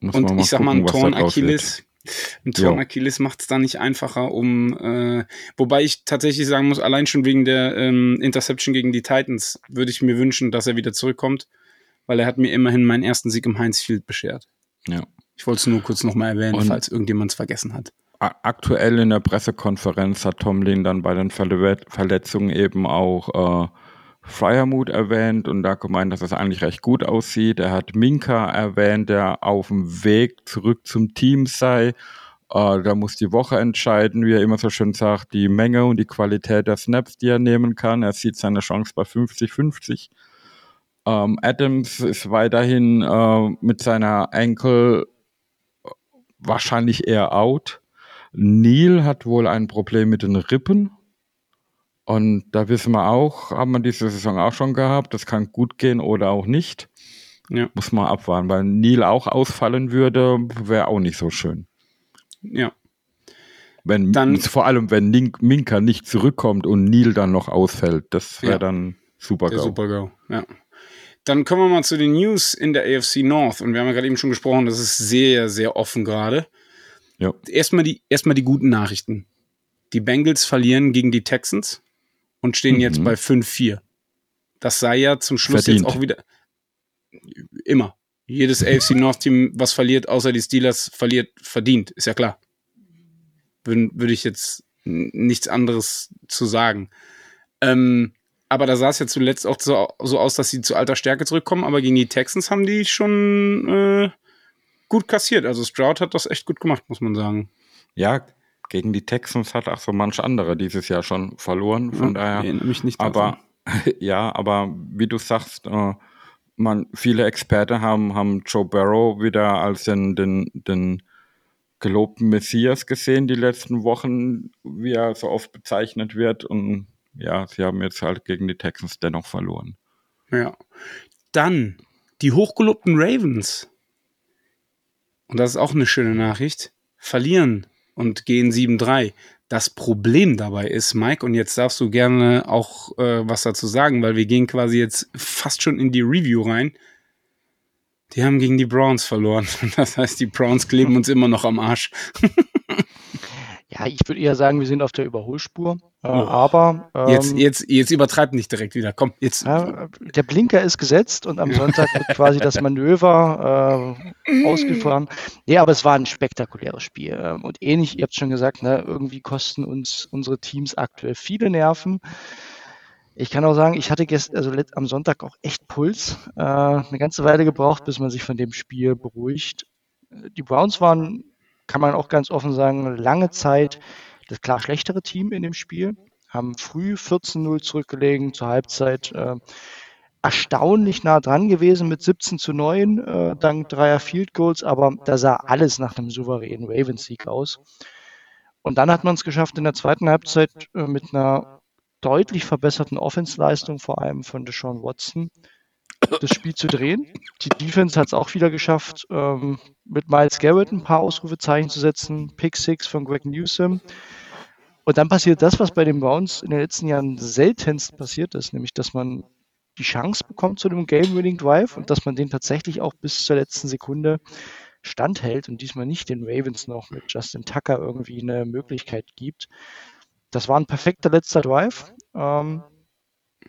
muss Und ich sag mal, ein gucken, Torn. Achilles, ein Torn Ja. Achilles macht es da nicht einfacher, um, äh, wobei ich tatsächlich sagen muss, allein schon wegen der ähm, Interception gegen die Titans würde ich mir wünschen, dass er wieder zurückkommt, weil er hat mir immerhin meinen ersten Sieg im Heinz Field beschert. Ja. Ich wollte es nur kurz nochmal erwähnen, Und- falls irgendjemand es vergessen hat. Aktuell in der Pressekonferenz hat Tomlin dann bei den Verle Verletzungen eben auch äh, Fryermuth erwähnt und da gemeint, dass es eigentlich recht gut aussieht. Er hat Minka erwähnt, der auf dem Weg zurück zum Team sei. Äh, da muss die Woche entscheiden, wie er immer so schön sagt, die Menge und die Qualität der Snaps, die er nehmen kann. Er sieht seine Chance bei 50-50. Ähm, Adams ist weiterhin äh, mit seiner Enkel wahrscheinlich eher out. Neil hat wohl ein Problem mit den Rippen. Und da wissen wir auch, haben wir diese Saison auch schon gehabt. Das kann gut gehen oder auch nicht. Ja. Muss man abwarten, weil Neil auch ausfallen würde, wäre auch nicht so schön. Ja. Wenn, Dann- vor allem, wenn Nink, Minka nicht zurückkommt und Neil dann noch ausfällt, das wäre Ja. dann super. Der GAU. Super-GO, ja. Dann kommen wir mal zu den News in der AFC North. Und wir haben ja gerade eben schon gesprochen, das ist sehr, sehr offen gerade. Ja. Erstmal die, erstmal die guten Nachrichten. Die Bengals verlieren gegen die Texans und stehen Mhm. jetzt bei 5-4. Das sei ja zum Schluss Verdient. jetzt auch wieder immer. Jedes AFC North-Team, was verliert, außer die Steelers, verliert, verdient. Ist ja klar. Würde, würde ich jetzt nichts anderes zu sagen. Ähm, aber da sah es ja zuletzt auch so, so aus, dass sie zu alter Stärke zurückkommen. Aber gegen die Texans haben die schon äh, gut kassiert. Also Stroud hat das echt gut gemacht, muss man sagen. Ja, gegen die Texans hat auch so manch andere dieses Jahr schon verloren. Von Ja, daher. erinnere mich nicht Aber ja, aber wie du sagst, äh, man, viele Experten haben, haben Joe Barrow wieder als den, den, den gelobten Messias gesehen die letzten Wochen, wie er so oft bezeichnet wird. Und ja, sie haben jetzt halt gegen die Texans dennoch verloren. Ja. Dann die hochgelobten Ravens. Und das ist auch eine schöne Nachricht. Verlieren und gehen 7-3. Das Problem dabei ist, Mike, und jetzt darfst du gerne auch äh, was dazu sagen, weil wir gehen quasi jetzt fast schon in die Review rein. Die haben gegen die Browns verloren. Das heißt, die Browns kleben uns immer noch am Arsch. Ja, ich würde eher sagen, wir sind auf der Überholspur. Äh, oh. Aber ähm, jetzt, jetzt, jetzt übertreibt nicht direkt wieder. Komm, jetzt. Ja, der Blinker ist gesetzt und am Sonntag wird quasi das Manöver äh, ausgefahren. Nee, aber es war ein spektakuläres Spiel. Ähm, und ähnlich, ihr habt schon gesagt, ne, irgendwie kosten uns unsere Teams aktuell viele Nerven. Ich kann auch sagen, ich hatte gestern, also am Sonntag auch echt Puls. Äh, eine ganze Weile gebraucht, bis man sich von dem Spiel beruhigt. Die Browns waren kann man auch ganz offen sagen, lange Zeit das klar schlechtere Team in dem Spiel, haben früh 14-0 zurückgelegen, zur Halbzeit äh, erstaunlich nah dran gewesen mit 17 zu 9, äh, dank dreier Field Goals, aber da sah alles nach einem souveränen Ravens-Sieg aus. Und dann hat man es geschafft, in der zweiten Halbzeit äh, mit einer deutlich verbesserten Offensleistung, vor allem von Deshaun Watson, das Spiel zu drehen. Die Defense hat es auch wieder geschafft, ähm, mit Miles Garrett ein paar Ausrufezeichen zu setzen. Pick Six von Greg Newsom. Und dann passiert das, was bei den Browns in den letzten Jahren seltenst passiert ist, nämlich dass man die Chance bekommt zu einem Game-Winning Drive und dass man den tatsächlich auch bis zur letzten Sekunde standhält und diesmal nicht den Ravens noch mit Justin Tucker irgendwie eine Möglichkeit gibt. Das war ein perfekter letzter Drive. Ähm,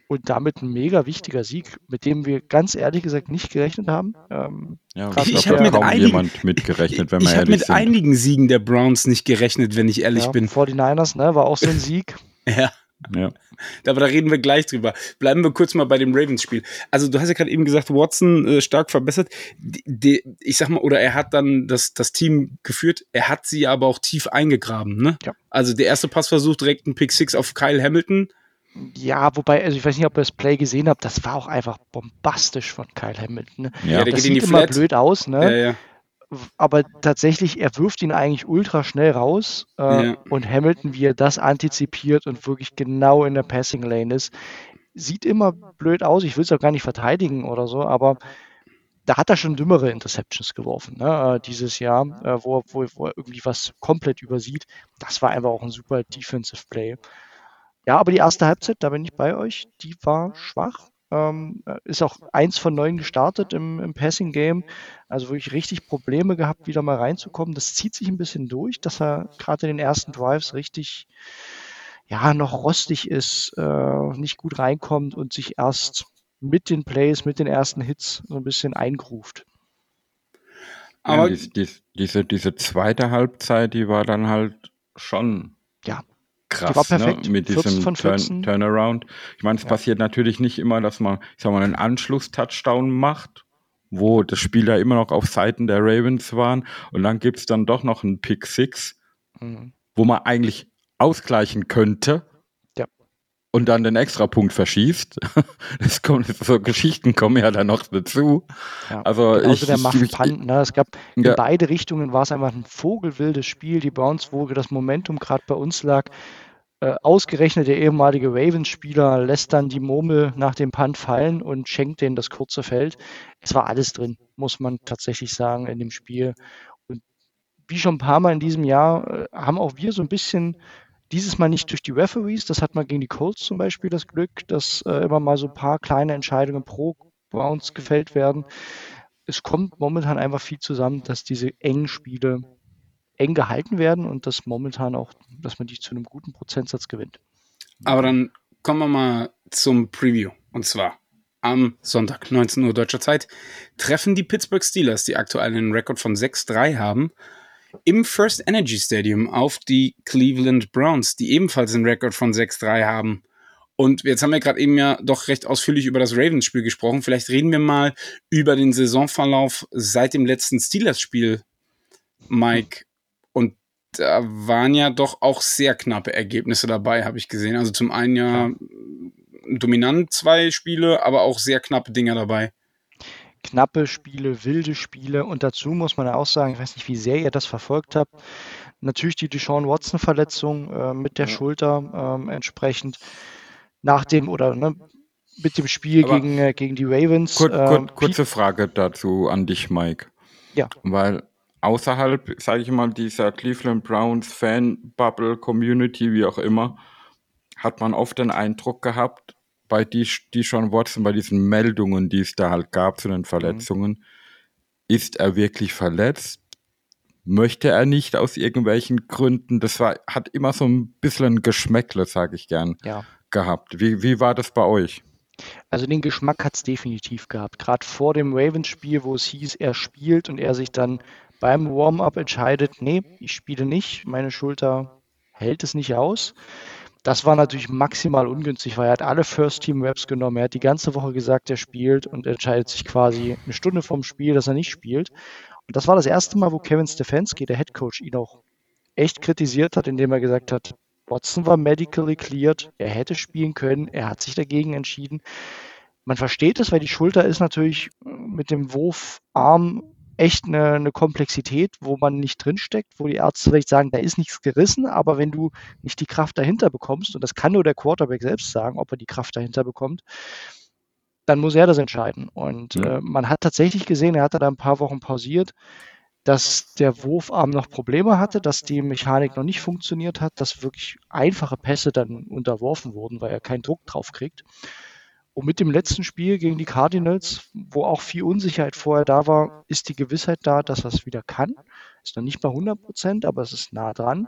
und damit ein mega wichtiger Sieg, mit dem wir ganz ehrlich gesagt nicht gerechnet haben. Ähm, ja, ich, ich habe mit einigen, mitgerechnet, wenn man ich ehrlich mit einigen Siegen der Browns nicht gerechnet, wenn ich ehrlich ja, bin. 49ers, ne, war auch so ein Sieg. ja. Ja. Aber da reden wir gleich drüber. Bleiben wir kurz mal bei dem Ravens-Spiel. Also du hast ja gerade eben gesagt, Watson äh, stark verbessert. Die, die, ich sag mal, oder er hat dann das, das Team geführt. Er hat sie aber auch tief eingegraben. Ne? Ja. Also der erste Passversuch direkt ein Pick Six auf Kyle Hamilton. Ja, wobei, also ich weiß nicht, ob ihr das Play gesehen habt, das war auch einfach bombastisch von Kyle Hamilton. Ne? Ja, das sieht immer Flat. blöd aus, ne? Ja, ja. Aber tatsächlich, er wirft ihn eigentlich ultra schnell raus äh, ja. und Hamilton, wie er das antizipiert und wirklich genau in der Passing Lane ist, sieht immer blöd aus. Ich will es auch gar nicht verteidigen oder so, aber da hat er schon dümmere Interceptions geworfen, ne, äh, dieses Jahr, äh, wo, wo, wo er irgendwie was komplett übersieht. Das war einfach auch ein super Defensive Play. Ja, aber die erste Halbzeit, da bin ich bei euch, die war schwach. Ähm, ist auch eins von neun gestartet im, im Passing-Game. Also wirklich richtig Probleme gehabt, wieder mal reinzukommen. Das zieht sich ein bisschen durch, dass er gerade in den ersten Drives richtig, ja, noch rostig ist, äh, nicht gut reinkommt und sich erst mit den Plays, mit den ersten Hits so ein bisschen eingruft. Aber ja, die, diese, diese zweite Halbzeit, die war dann halt schon krass ne? mit diesem Turn, Turnaround. Ich meine, es ja. passiert natürlich nicht immer, dass man, ich sag mal, einen Anschluss-Touchdown macht, wo das Spiel ja immer noch auf Seiten der Ravens waren und dann gibt es dann doch noch einen Pick Six, mhm. wo man eigentlich ausgleichen könnte. Ja. Und dann den Extrapunkt verschießt. Das kommt, so Geschichten kommen ja dann noch dazu. Ja. Also ich, der macht Punt, ne? Es gab in ja. beide Richtungen war es einfach ein vogelwildes Spiel. Die Browns, wo das Momentum gerade bei uns lag, ausgerechnet der ehemalige Ravens-Spieler lässt dann die Murmel nach dem Punt fallen und schenkt denen das kurze Feld. Es war alles drin, muss man tatsächlich sagen, in dem Spiel. Und wie schon ein paar Mal in diesem Jahr äh, haben auch wir so ein bisschen dieses Mal nicht durch die Referees, das hat man gegen die Colts zum Beispiel das Glück, dass äh, immer mal so ein paar kleine Entscheidungen pro Browns gefällt werden. Es kommt momentan einfach viel zusammen, dass diese engen Spiele eng gehalten werden und dass momentan auch, dass man die zu einem guten Prozentsatz gewinnt. Aber dann kommen wir mal zum Preview. Und zwar am Sonntag, 19 Uhr deutscher Zeit, treffen die Pittsburgh Steelers, die aktuell einen Rekord von 6-3 haben, im First Energy Stadium auf die Cleveland Browns, die ebenfalls einen Rekord von 6-3 haben. Und jetzt haben wir gerade eben ja doch recht ausführlich über das Ravens-Spiel gesprochen. Vielleicht reden wir mal über den Saisonverlauf seit dem letzten Steelers-Spiel, Mike. Da waren ja doch auch sehr knappe Ergebnisse dabei, habe ich gesehen. Also zum einen ja, ja. dominant zwei Spiele, aber auch sehr knappe Dinger dabei. Knappe Spiele, wilde Spiele und dazu muss man ja auch sagen, ich weiß nicht, wie sehr ihr das verfolgt habt, natürlich die Deshaun Watson-Verletzung äh, mit der ja. Schulter äh, entsprechend nach dem oder ne, mit dem Spiel gegen, äh, gegen die Ravens. Kur kur ähm, kurze Frage dazu an dich, Mike. Ja. Weil außerhalb, sage ich mal, dieser Cleveland Browns Fan-Bubble, Community, wie auch immer, hat man oft den Eindruck gehabt, bei die, die schon Watson, bei diesen Meldungen, die es da halt gab zu den Verletzungen, mhm. ist er wirklich verletzt? möchte er nicht aus irgendwelchen Gründen. Das war, hat immer so ein bisschen Geschmäckle, sage ich gern, Ja. gehabt. Wie, wie war das bei euch? Also den Geschmack hat es definitiv gehabt. Gerade vor dem Ravens-Spiel, wo es hieß, er spielt und er sich dann beim Warm-up entscheidet, nee, ich spiele nicht, meine Schulter hält es nicht aus. Das war natürlich maximal ungünstig, weil er hat alle First-Team-Raps genommen. Er hat die ganze Woche gesagt, er spielt und entscheidet sich quasi eine Stunde vorm Spiel, dass er nicht spielt. Und das war das erste Mal, wo Kevin Stefanski, der Head Coach, ihn auch echt kritisiert hat, indem er gesagt hat, Watson war medically cleared, er hätte spielen können, er hat sich dagegen entschieden. Man versteht es, weil die Schulter ist natürlich mit dem Wurfarm echt eine, eine Komplexität, wo man nicht drinsteckt, wo die Ärzte vielleicht sagen, da ist nichts gerissen, aber wenn du nicht die Kraft dahinter bekommst, und das kann nur der Quarterback selbst sagen, ob er die Kraft dahinter bekommt, dann muss er das entscheiden. Und Ja. äh, man hat tatsächlich gesehen, er hatte da ein paar Wochen pausiert, dass der Wurfarm noch Probleme hatte, dass die Mechanik noch nicht funktioniert hat, dass wirklich einfache Pässe dann unterworfen wurden, weil er keinen Druck drauf kriegt. Und mit dem letzten Spiel gegen die Cardinals, wo auch viel Unsicherheit vorher da war, ist die Gewissheit da, dass er es wieder kann. Ist noch nicht bei 100 Prozent, aber es ist nah dran.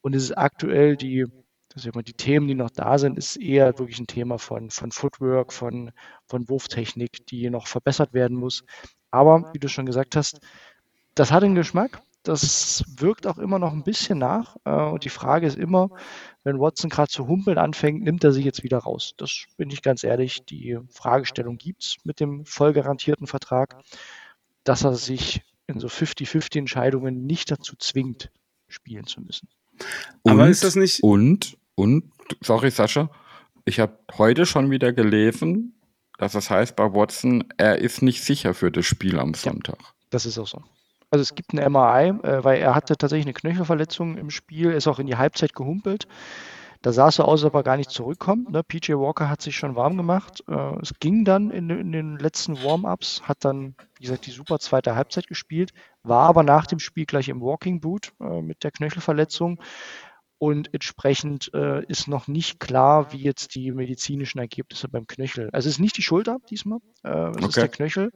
Und es ist aktuell die, das ist immer die Themen, die noch da sind, ist eher wirklich ein Thema von, von Footwork, von, von Wurftechnik, die noch verbessert werden muss. Aber wie du schon gesagt hast, das hat einen Geschmack. Das wirkt auch immer noch ein bisschen nach. Äh, Und die Frage ist immer, wenn Watson gerade zu humpeln anfängt, nimmt er sich jetzt wieder raus. Das bin ich ganz ehrlich. Die Fragestellung gibt es mit dem voll garantierten Vertrag, dass er sich in so 50-50 Entscheidungen nicht dazu zwingt, spielen zu müssen. Aber Und- ist das nicht- Und, und, sorry Sascha, ich habe heute schon wieder gelesen, dass es heißt bei Watson, er ist nicht sicher für das Spiel am Sonntag. Das ist auch so. Also es gibt ein MRI, äh, weil er hatte tatsächlich eine Knöchelverletzung im Spiel, ist auch in die Halbzeit gehumpelt. Da sah es so aus, als ob er gar nicht zurückkommt. Ne? PJ Walker hat sich schon warm gemacht. Äh, es ging dann in, in den letzten Warm-ups, hat dann, wie gesagt, die super zweite Halbzeit gespielt, war aber nach dem Spiel gleich im Walking Boot äh, mit der Knöchelverletzung. Und entsprechend äh, ist noch nicht klar, wie jetzt die medizinischen Ergebnisse beim Knöchel. Also es ist nicht die Schulter diesmal, es ist Okay. der Knöchel.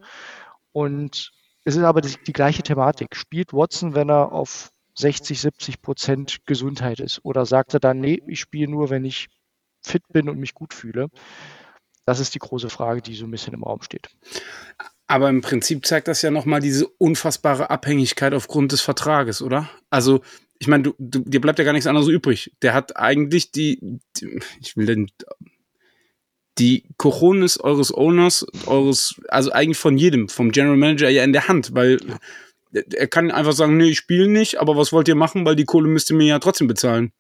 Und es ist aber die, die gleiche Thematik. Spielt Watson, wenn er auf 60, 70 Prozent Gesundheit ist? Oder sagt er dann, nee, ich spiele nur, wenn ich fit bin und mich gut fühle? Das ist die große Frage, die so ein bisschen im Raum steht. Aber im Prinzip zeigt das ja nochmal diese unfassbare Abhängigkeit aufgrund des Vertrages, oder? Also, ich meine, du, du, dir bleibt ja gar nichts anderes übrig. Der hat eigentlich die, die ich will den, die Cojones eures Owners, eures, also eigentlich von jedem, vom General Manager ja in der Hand, weil er kann einfach sagen, nee, ich spiele nicht, aber was wollt ihr machen, weil die Kohle müsst ihr mir ja trotzdem bezahlen.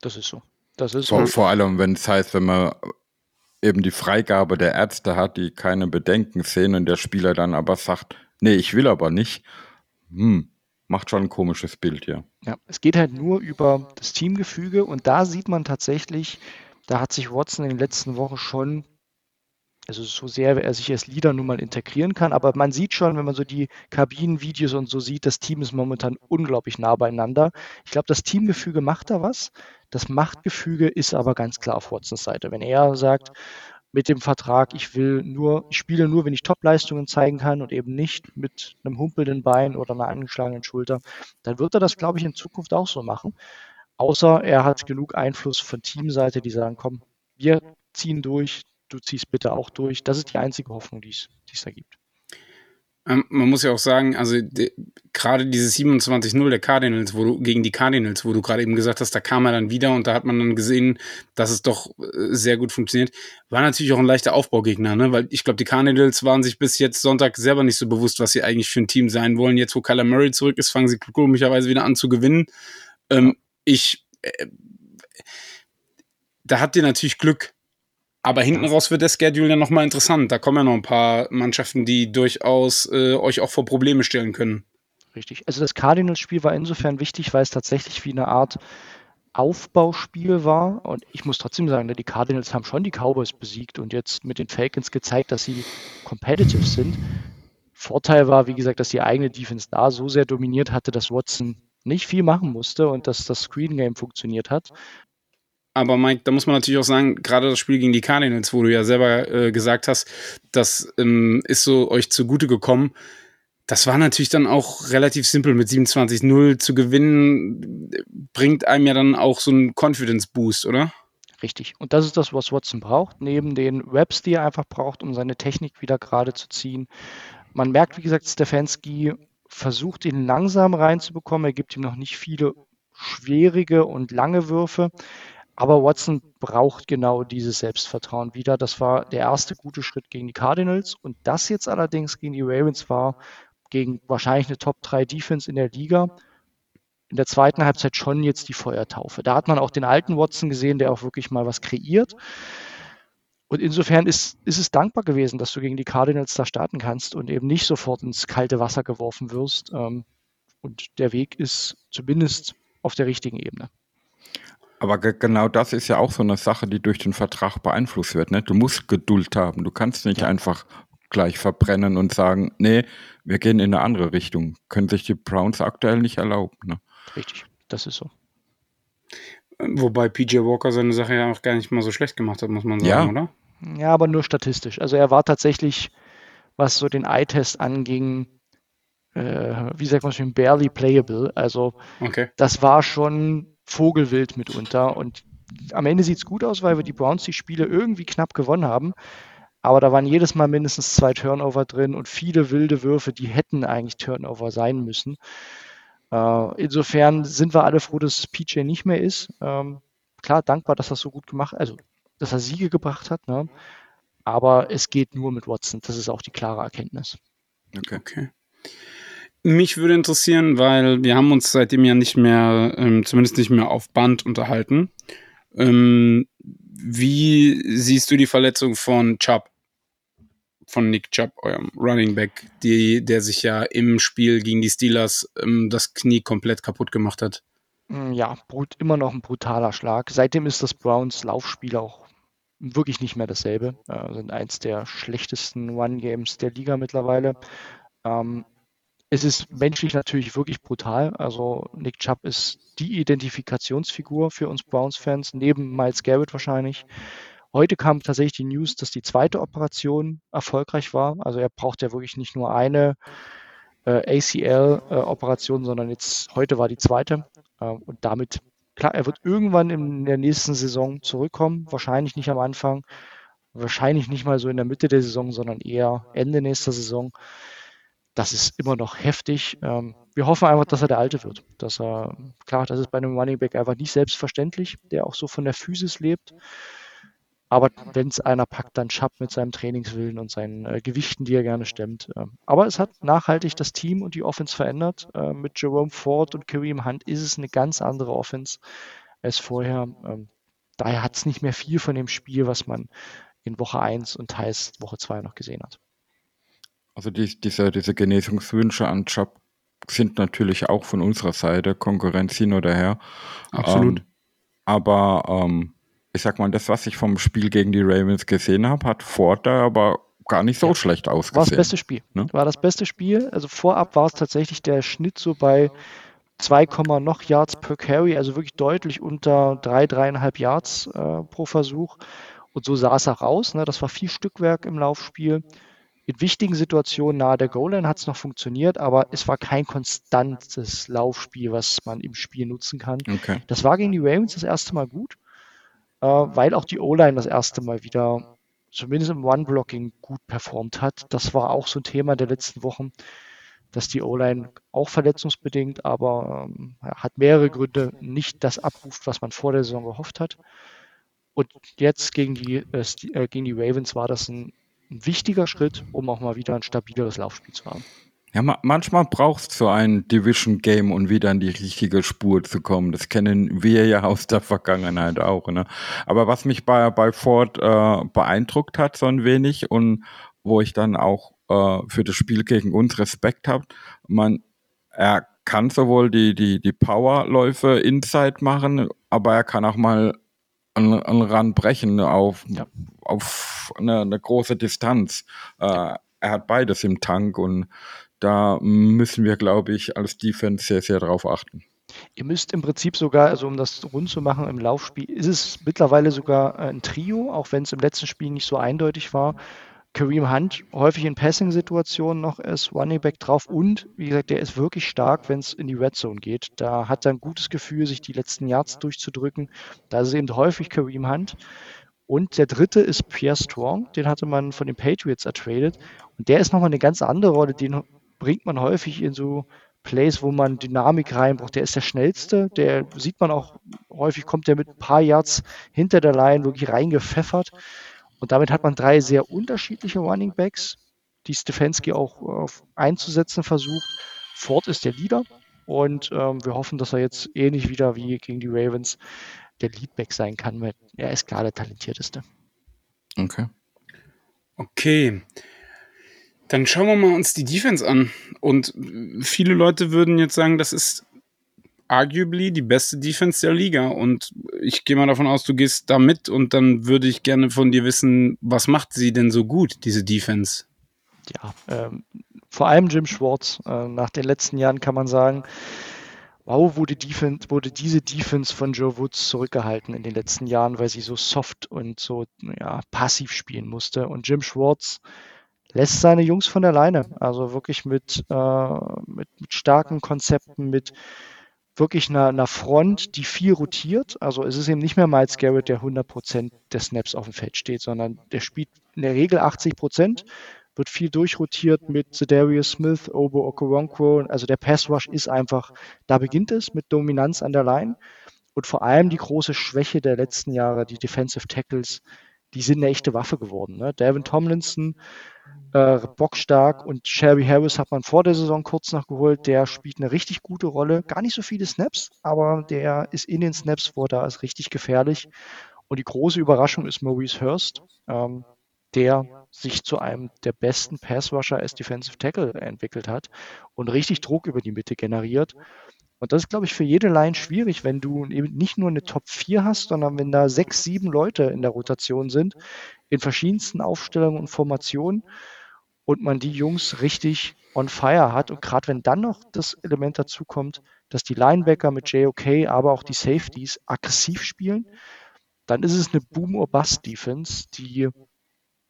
Das ist so. Das ist Vor, so. vor allem, wenn es heißt, wenn man eben die Freigabe der Ärzte hat, die keine Bedenken sehen und der Spieler dann aber sagt, nee, ich will aber nicht, hm, macht schon ein komisches Bild hier. Ja, es geht halt nur über das Teamgefüge und da sieht man tatsächlich, da hat sich Watson in den letzten Wochen schon, also so sehr er sich als Leader nun mal integrieren kann, aber man sieht schon, wenn man so die Kabinenvideos und so sieht, das Team ist momentan unglaublich nah beieinander. Ich glaube, das Teamgefüge macht da was. Das Machtgefüge ist aber ganz klar auf Watsons Seite. Wenn er sagt, mit dem Vertrag, ich will nur, ich spiele nur, wenn ich Topleistungen zeigen kann und eben nicht mit einem humpelnden Bein oder einer angeschlagenen Schulter, dann wird er das, glaube ich, in Zukunft auch so machen. Außer er hat genug Einfluss von Teamseite, die sagen, komm, wir ziehen durch, du ziehst bitte auch durch. Das ist die einzige Hoffnung, die es die es da gibt. Ähm, man muss ja auch sagen, also de, gerade dieses 27-0 der Cardinals, wo du gegen die Cardinals, wo du gerade eben gesagt hast, da kam er dann wieder und da hat man dann gesehen, dass es doch äh, sehr gut funktioniert. War natürlich auch ein leichter Aufbaugegner, ne? Weil ich glaube, die Cardinals waren sich bis jetzt Sonntag selber nicht so bewusst, was sie eigentlich für ein Team sein wollen. Jetzt, wo Kyler Murray zurück ist, fangen sie komischerweise wieder an zu gewinnen. Ähm, ich, äh, da habt ihr natürlich Glück. Aber hinten raus wird der Schedule ja nochmal interessant. Da kommen ja noch ein paar Mannschaften, die durchaus äh, euch auch vor Probleme stellen können. Richtig. Also das Cardinals-Spiel war insofern wichtig, weil es tatsächlich wie eine Art Aufbauspiel war. Und ich muss trotzdem sagen, ne, die Cardinals haben schon die Cowboys besiegt und jetzt mit den Falcons gezeigt, dass sie competitive sind. Vorteil war, wie gesagt, dass die eigene Defense da so sehr dominiert hatte, dass Watson nicht viel machen musste und dass das Screen Game funktioniert hat. Aber Mike, da muss man natürlich auch sagen, gerade das Spiel gegen die Cardinals, wo du ja selber äh, gesagt hast, das ähm, ist so euch zugute gekommen. das war natürlich dann auch relativ simpel mit 27-0 zu gewinnen, bringt einem ja dann auch so einen Confidence Boost, oder? Richtig. Und das ist das, was Watson braucht, neben den Raps, die er einfach braucht, um seine Technik wieder gerade zu ziehen. Man merkt, wie gesagt, Stefanski versucht, ihn langsam reinzubekommen. Er gibt ihm noch nicht viele schwierige und lange Würfe. Aber Watson braucht genau dieses Selbstvertrauen wieder. Das war der erste gute Schritt gegen die Cardinals. Und das jetzt allerdings gegen die Ravens war gegen wahrscheinlich eine Top 3 Defense in der Liga. In der zweiten Halbzeit schon jetzt die Feuertaufe. Da hat man auch den alten Watson gesehen, der auch wirklich mal was kreiert. Und insofern ist, ist es dankbar gewesen, dass du gegen die Cardinals da starten kannst und eben nicht sofort ins kalte Wasser geworfen wirst. Ähm, und der Weg ist zumindest auf der richtigen Ebene. Aber genau das ist ja auch so eine Sache, die durch den Vertrag beeinflusst wird. Ne? Du musst Geduld haben. Du kannst nicht ja. einfach gleich verbrennen und sagen, nee, wir gehen in eine andere Richtung. Können sich die Browns aktuell nicht erlauben. Ne? Richtig, das ist so. Wobei PJ Walker seine Sache ja auch gar nicht mal so schlecht gemacht hat, muss man sagen, ja. oder? Ja, aber nur statistisch. Also er war tatsächlich, was so den Eye-Test anging, äh, wie sagt man schon, barely playable. Also okay. das war schon Vogelwild mitunter. Und am Ende sieht es gut aus, weil wir die Browns die Spiele irgendwie knapp gewonnen haben. Aber da waren jedes Mal mindestens zwei Turnover drin und viele wilde Würfe, die hätten eigentlich Turnover sein müssen. Äh, insofern sind wir alle froh, dass PJ nicht mehr ist. Ähm, klar, dankbar, dass er es so gut gemacht also dass er Siege gebracht hat. Ne? Aber es geht nur mit Watson. Das ist auch die klare Erkenntnis. Okay. okay. Mich würde interessieren, weil wir haben uns seitdem ja nicht mehr, ähm, zumindest nicht mehr auf Band unterhalten. Ähm, wie siehst du die Verletzung von Chubb? Von Nick Chubb, eurem Running Back, die, der sich ja im Spiel gegen die Steelers ähm, das Knie komplett kaputt gemacht hat. Mm, ja, immer noch ein brutaler Schlag. Seitdem ist das Browns Laufspiel auch wirklich nicht mehr dasselbe. Äh, sind eins der schlechtesten One-Games der Liga mittlerweile. Ähm, es ist menschlich natürlich wirklich brutal. Also Nick Chubb ist die Identifikationsfigur für uns Browns-Fans, neben Miles Garrett wahrscheinlich. Heute kam tatsächlich die News, dass die zweite Operation erfolgreich war. Also er braucht ja wirklich nicht nur eine äh, ACL-Operation, äh, sondern jetzt heute war die zweite. Äh, und damit, klar, er wird irgendwann in der nächsten Saison zurückkommen. Wahrscheinlich nicht am Anfang, wahrscheinlich nicht mal so in der Mitte der Saison, sondern eher Ende nächster Saison das ist immer noch heftig. Ähm, wir hoffen einfach, dass er der Alte wird. Dass er, klar, das ist bei einem Running Back einfach nicht selbstverständlich, der auch so von der Physis lebt. Aber wenn es einer packt, dann Schapp mit seinem Trainingswillen und seinen äh, Gewichten, die er gerne stemmt. Ähm, aber es hat nachhaltig das Team und die Offense verändert. Äh, mit Jerome Ford und Kareem Hunt ist es eine ganz andere Offense als vorher. Ähm, daher hat es nicht mehr viel von dem Spiel, was man in Woche 1 und teils Woche 2 noch gesehen hat. Also die, diese, diese Genesungswünsche an Job sind natürlich auch von unserer Seite Konkurrenz hin oder her. Absolut. Ähm, aber ähm, ich sag mal, das, was ich vom Spiel gegen die Ravens gesehen habe, hat Ford da aber gar nicht so ja. schlecht ausgesehen. War das beste Spiel. Ne? War das beste Spiel. Also vorab war es tatsächlich der Schnitt so bei 2, noch Yards per Carry, also wirklich deutlich unter 3, 3,5 Yards äh, pro Versuch. Und so sah es auch aus. Ne? Das war viel Stückwerk im Laufspiel. In wichtigen Situationen nahe der Goal-Line hat es noch funktioniert, aber es war kein konstantes Laufspiel, was man im Spiel nutzen kann. Okay. Das war gegen die Ravens das erste Mal gut, weil auch die O-Line das erste Mal wieder zumindest im One-Blocking gut performt hat. Das war auch so ein Thema der letzten Wochen, dass die O-Line auch verletzungsbedingt, aber ähm, hat mehrere Gründe, nicht das abruft, was man vor der Saison gehofft hat. Und jetzt gegen die, äh, äh gegen die Ravens war das ein ein wichtiger Schritt, um auch mal wieder ein stabileres Laufspiel zu haben. Ja, ma manchmal braucht es so ein Division-Game, um wieder in die richtige Spur zu kommen. Das kennen wir ja aus der Vergangenheit auch. Ne? Aber was mich bei, bei Ford äh, beeindruckt hat, so ein wenig, und wo ich dann auch äh, für das Spiel gegen uns Respekt habe, man, er kann sowohl die, die, die Powerläufe inside machen, aber er kann auch mal an, an Rand brechen auf, ja. auf eine, eine, große Distanz. Äh, er hat beides im Tank und da müssen wir, glaube ich, als Defense sehr, sehr darauf achten. Ihr müsst im Prinzip sogar, also um das rund zu machen im Laufspiel, ist es mittlerweile sogar ein Trio, auch wenn es im letzten Spiel nicht so eindeutig war. Kareem Hunt häufig in Passing-Situationen noch als Running Back drauf und wie gesagt, der ist wirklich stark, wenn es in die Red Zone geht. Da hat er ein gutes Gefühl, sich die letzten Yards durchzudrücken. Da ist eben häufig Kareem Hunt. Und der dritte ist Pierre Strong, den hatte man von den Patriots ertradet. Und der ist nochmal eine ganz andere Rolle, den bringt man häufig in so Plays, wo man Dynamik reinbraucht. Der ist der schnellste, der sieht man auch häufig, kommt der mit ein paar Yards hinter der Line wirklich reingepfeffert. Und damit hat man drei sehr unterschiedliche Running Backs, die Stefanski auch äh, einzusetzen versucht. Ford ist der Leader und ähm, wir hoffen, dass er jetzt ähnlich wieder wie gegen die Ravens der Leadback sein kann, er ist klar der talentierteste. Okay. Okay. Dann schauen wir mal uns die Defense an. Und viele Leute würden jetzt sagen, das ist arguably die beste Defense der Liga. Und ich gehe mal davon aus, du gehst da mit und dann würde ich gerne von dir wissen, was macht sie denn so gut, diese Defense? Ja, ähm, vor allem Jim Schwartz. Äh, nach den letzten Jahren kann man sagen, wow, wurde, Defense, wurde diese Defense von Joe Woods zurückgehalten in den letzten Jahren, weil sie so soft und so ja, passiv spielen musste. Und Jim Schwartz lässt seine Jungs von der Leine. Also wirklich mit, äh, mit, mit starken Konzepten, mit wirklich einer, einer Front, die viel rotiert. Also es ist eben nicht mehr Miles Garrett, der 100% der Snaps auf dem Feld steht, sondern der spielt in der Regel 80%, wird viel durchrotiert mit Zedarius Smith, Obo Okoronkwo. Also der Pass Rush ist einfach, da beginnt es mit Dominanz an der Line. Und vor allem die große Schwäche der letzten Jahre, die Defensive Tackles, die sind eine echte Waffe geworden. Ne? Devin Tomlinson äh, bockstark und Shelby Harris hat man vor der Saison kurz noch geholt. Der spielt eine richtig gute Rolle. Gar nicht so viele Snaps, aber der ist in den Snaps vor, da ist richtig gefährlich. Und die große Überraschung ist Maurice Hurst, ähm, der sich zu einem der besten Passrusher als Defensive Tackle entwickelt hat und richtig Druck über die Mitte generiert. Und das ist, glaube ich, für jede Line schwierig, wenn du eben nicht nur eine Top 4 hast, sondern wenn da sechs, sieben Leute in der Rotation sind, in verschiedensten Aufstellungen und Formationen und man die Jungs richtig on fire hat. Und gerade wenn dann noch das Element dazu kommt, dass die Linebacker mit JOK, aber auch die Safeties aggressiv spielen, dann ist es eine Boom-or-Bust-Defense, die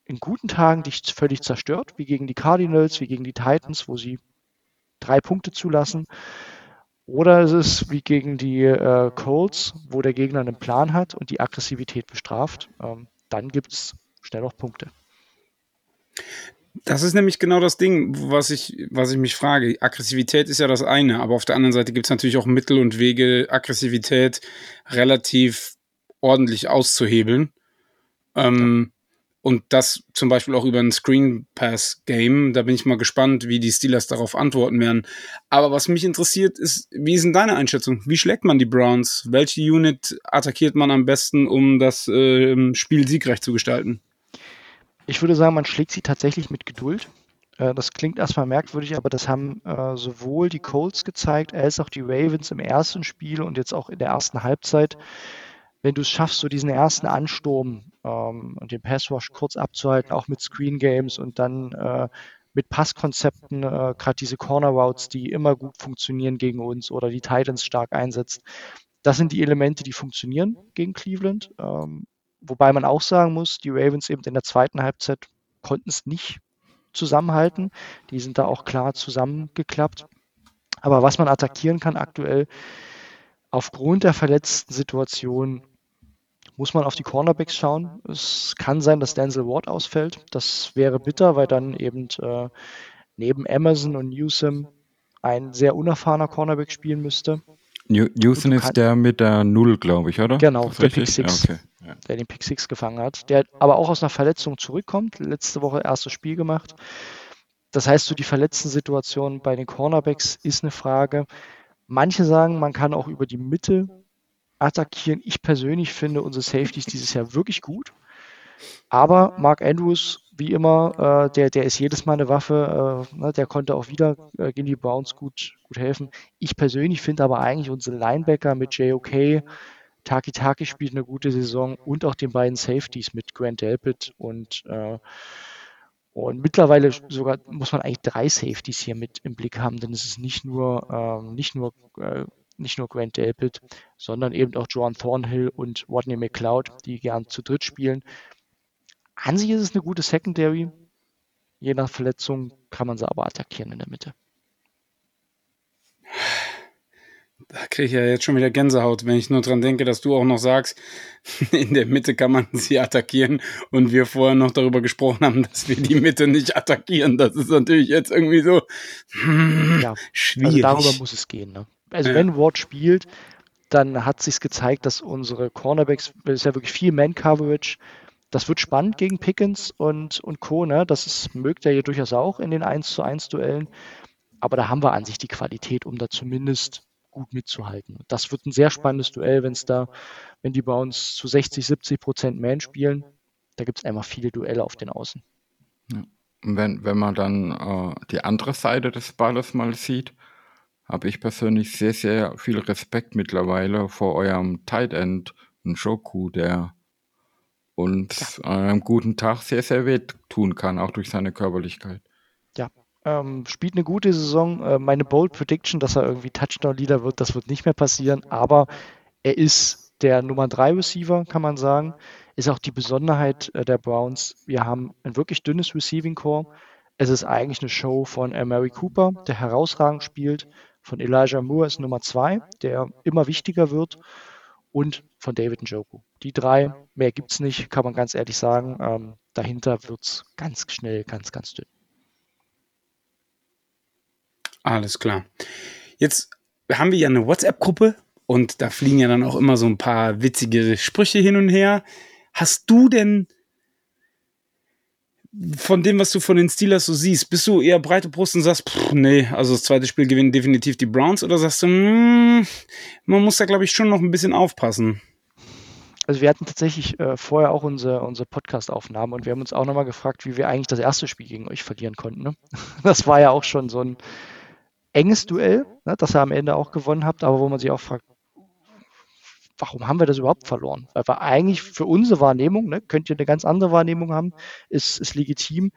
in guten Tagen dich völlig zerstört, wie gegen die Cardinals, wie gegen die Titans, wo sie drei Punkte zulassen. Oder es ist wie gegen die äh, Colts, wo der Gegner einen Plan hat und die Aggressivität bestraft. Ähm, dann gibt es schnell noch Punkte. Das ist nämlich genau das Ding, was ich, was ich mich frage. Aggressivität ist ja das eine, aber auf der anderen Seite gibt es natürlich auch Mittel und Wege, Aggressivität relativ ordentlich auszuhebeln. Ähm, und das zum Beispiel auch über ein Screen Pass Game. Da bin ich mal gespannt, wie die Steelers darauf antworten werden. Aber was mich interessiert ist, wie ist denn deine Einschätzung? Wie schlägt man die Browns? Welche Unit attackiert man am besten, um das äh, Spiel siegreich zu gestalten? Ich würde sagen, man schlägt sie tatsächlich mit Geduld. Äh, das klingt erstmal merkwürdig, aber das haben äh, sowohl die Colts gezeigt als auch die Ravens im ersten Spiel und jetzt auch in der ersten Halbzeit. Wenn du es schaffst, so diesen ersten Ansturm ähm, und den Passwash kurz abzuhalten, auch mit Screen Games und dann äh, mit Passkonzepten, gerade diese Corner Routes, die immer gut funktionieren gegen uns oder die Titans stark einsetzt. Das sind die Elemente, die funktionieren gegen Cleveland. Ähm, Wobei man auch sagen muss, die Ravens eben in der zweiten Halbzeit konnten es nicht zusammenhalten. Die sind da auch klar zusammengeklappt. Aber was man attackieren kann aktuell, aufgrund der verletzten Situation, muss man auf die Cornerbacks schauen. Es kann sein, dass Denzel Ward ausfällt. Das wäre bitter, weil dann eben äh, neben Emerson und Newsom ein sehr unerfahrener Cornerback spielen müsste. Newsom ist der mit der Null, glaube ich, oder? Genau, der Pick Six. Ja, okay ja. der den Pick Six gefangen hat, der aber auch aus einer Verletzung zurückkommt. Letzte Woche erstes Spiel gemacht. Das heißt, so die verletzten Situationen bei den Cornerbacks ist eine Frage. Manche sagen, man kann auch über die Mitte attackieren. Ich persönlich finde unsere Safeties dieses Jahr wirklich gut. Aber Mark Andrews, wie immer, äh, der, der ist jedes Mal eine Waffe. Äh, ne, der konnte auch wieder äh, gegen die Browns gut, gut helfen. Ich persönlich finde aber eigentlich unsere Linebacker mit JOK, Taki Taki spielt eine gute Saison und auch den beiden Safeties mit Grant Delpit und, äh, und mittlerweile sogar muss man eigentlich drei Safeties hier mit im Blick haben, denn es ist nicht nur, ähm, nicht nur, äh, nicht nur Grant Delpit, sondern eben auch Joan Thornhill und Rodney McLeod, die gern zu dritt spielen. An sich ist es eine gute Secondary. Je nach Verletzung kann man sie aber attackieren in der Mitte. Da kriege ich ja jetzt schon wieder Gänsehaut, wenn ich nur dran denke, dass du auch noch sagst, in der Mitte kann man sie attackieren und wir vorher noch darüber gesprochen haben, dass wir die Mitte nicht attackieren. Das ist natürlich jetzt irgendwie so hm, Ja, schwierig. Also darüber muss es gehen. Ne? Also Ja. wenn Ward spielt, dann hat sich gezeigt, dass unsere Cornerbacks, das ist ja wirklich viel Man-Coverage, das wird spannend gegen Pickens und, und Co. Ne? Das ist, mögt er ja durchaus auch in den 1 zu 1 Duellen. Aber da haben wir an sich die Qualität, um da zumindest gut mitzuhalten. Das wird ein sehr spannendes Duell, wenn es da, wenn die bei uns zu 60, 70 Prozent Man spielen. Da gibt es einfach viele Duelle auf den Außen. Und wenn, wenn man dann äh, die andere Seite des Balles mal sieht, habe ich persönlich sehr, sehr viel Respekt mittlerweile vor eurem Tight End Njoku, der uns an einem guten Tag sehr, sehr weh tun kann, auch durch seine Körperlichkeit. Ja, ähm, spielt eine gute Saison. Äh, meine Bold Prediction, dass er irgendwie Touchdown-Leader wird, das wird nicht mehr passieren. Aber er ist der Nummer 3 Receiver, kann man sagen. Ist auch die Besonderheit äh, der Browns. Wir haben ein wirklich dünnes Receiving Core. Es ist eigentlich eine Show von äh, Mary Cooper, der herausragend spielt. Von Elijah Moore ist Nummer 2, der immer wichtiger wird. Und von David Njoku. Die drei, mehr gibt es nicht, kann man ganz ehrlich sagen. Ähm, dahinter wird es ganz schnell, ganz, ganz dünn. Alles klar. Jetzt haben wir ja eine WhatsApp-Gruppe und da fliegen ja dann auch immer so ein paar witzige Sprüche hin und her. Hast du denn von dem, was du von den Steelers so siehst, bist du eher breite Brust und sagst, pff, nee, also das zweite Spiel gewinnen definitiv die Browns oder sagst du, mm, man muss da glaube ich schon noch ein bisschen aufpassen? Also wir hatten tatsächlich äh, vorher auch unsere, unsere Podcast-Aufnahme und wir haben uns auch nochmal gefragt, wie wir eigentlich das erste Spiel gegen euch verlieren konnten. Ne? Das war ja auch schon so ein enges Duell, ne, das ihr am Ende auch gewonnen habt, aber wo man sich auch fragt, warum haben wir das überhaupt verloren? Weil wir eigentlich für unsere Wahrnehmung, ne, könnt ihr eine ganz andere Wahrnehmung haben, ist, ist legitim,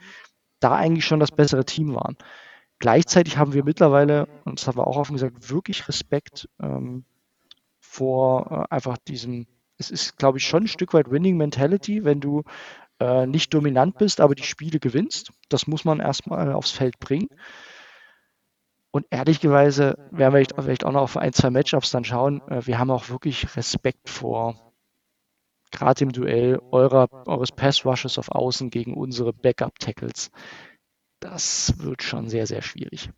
da eigentlich schon das bessere Team waren. Gleichzeitig haben wir mittlerweile, und das haben wir auch offen gesagt, wirklich Respekt ähm, vor äh, einfach diesem, es ist, glaube ich, schon ein Stück weit Winning Mentality, wenn du äh, nicht dominant bist, aber die Spiele gewinnst. Das muss man erstmal aufs Feld bringen. Und ehrlicherweise werden wir vielleicht auch noch auf ein, zwei Matchups dann schauen. Äh, wir haben auch wirklich Respekt vor, gerade im Duell eurer, eures Pass-Rushes auf Außen gegen unsere Backup-Tackles. Das wird schon sehr, sehr schwierig.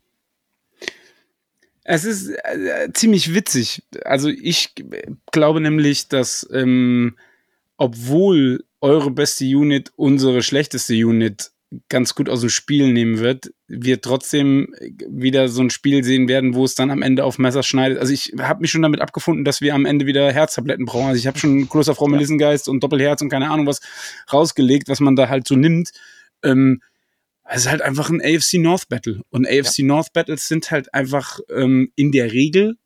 Es ist äh, ziemlich witzig. Also ich glaube nämlich, dass ähm, obwohl eure beste Unit unsere schlechteste Unit ganz gut aus dem Spiel nehmen wird, wir trotzdem wieder so ein Spiel sehen werden, wo es dann am Ende auf Messer schneidet. Also ich habe mich schon damit abgefunden, dass wir am Ende wieder Herztabletten brauchen. Also ich habe schon Kloster Frau Melissengeist und Doppelherz und keine Ahnung was rausgelegt, was man da halt so nimmt. Ähm, es ist halt einfach ein AFC North Battle. Und AFC ja. North Battles sind halt einfach ähm, in der Regel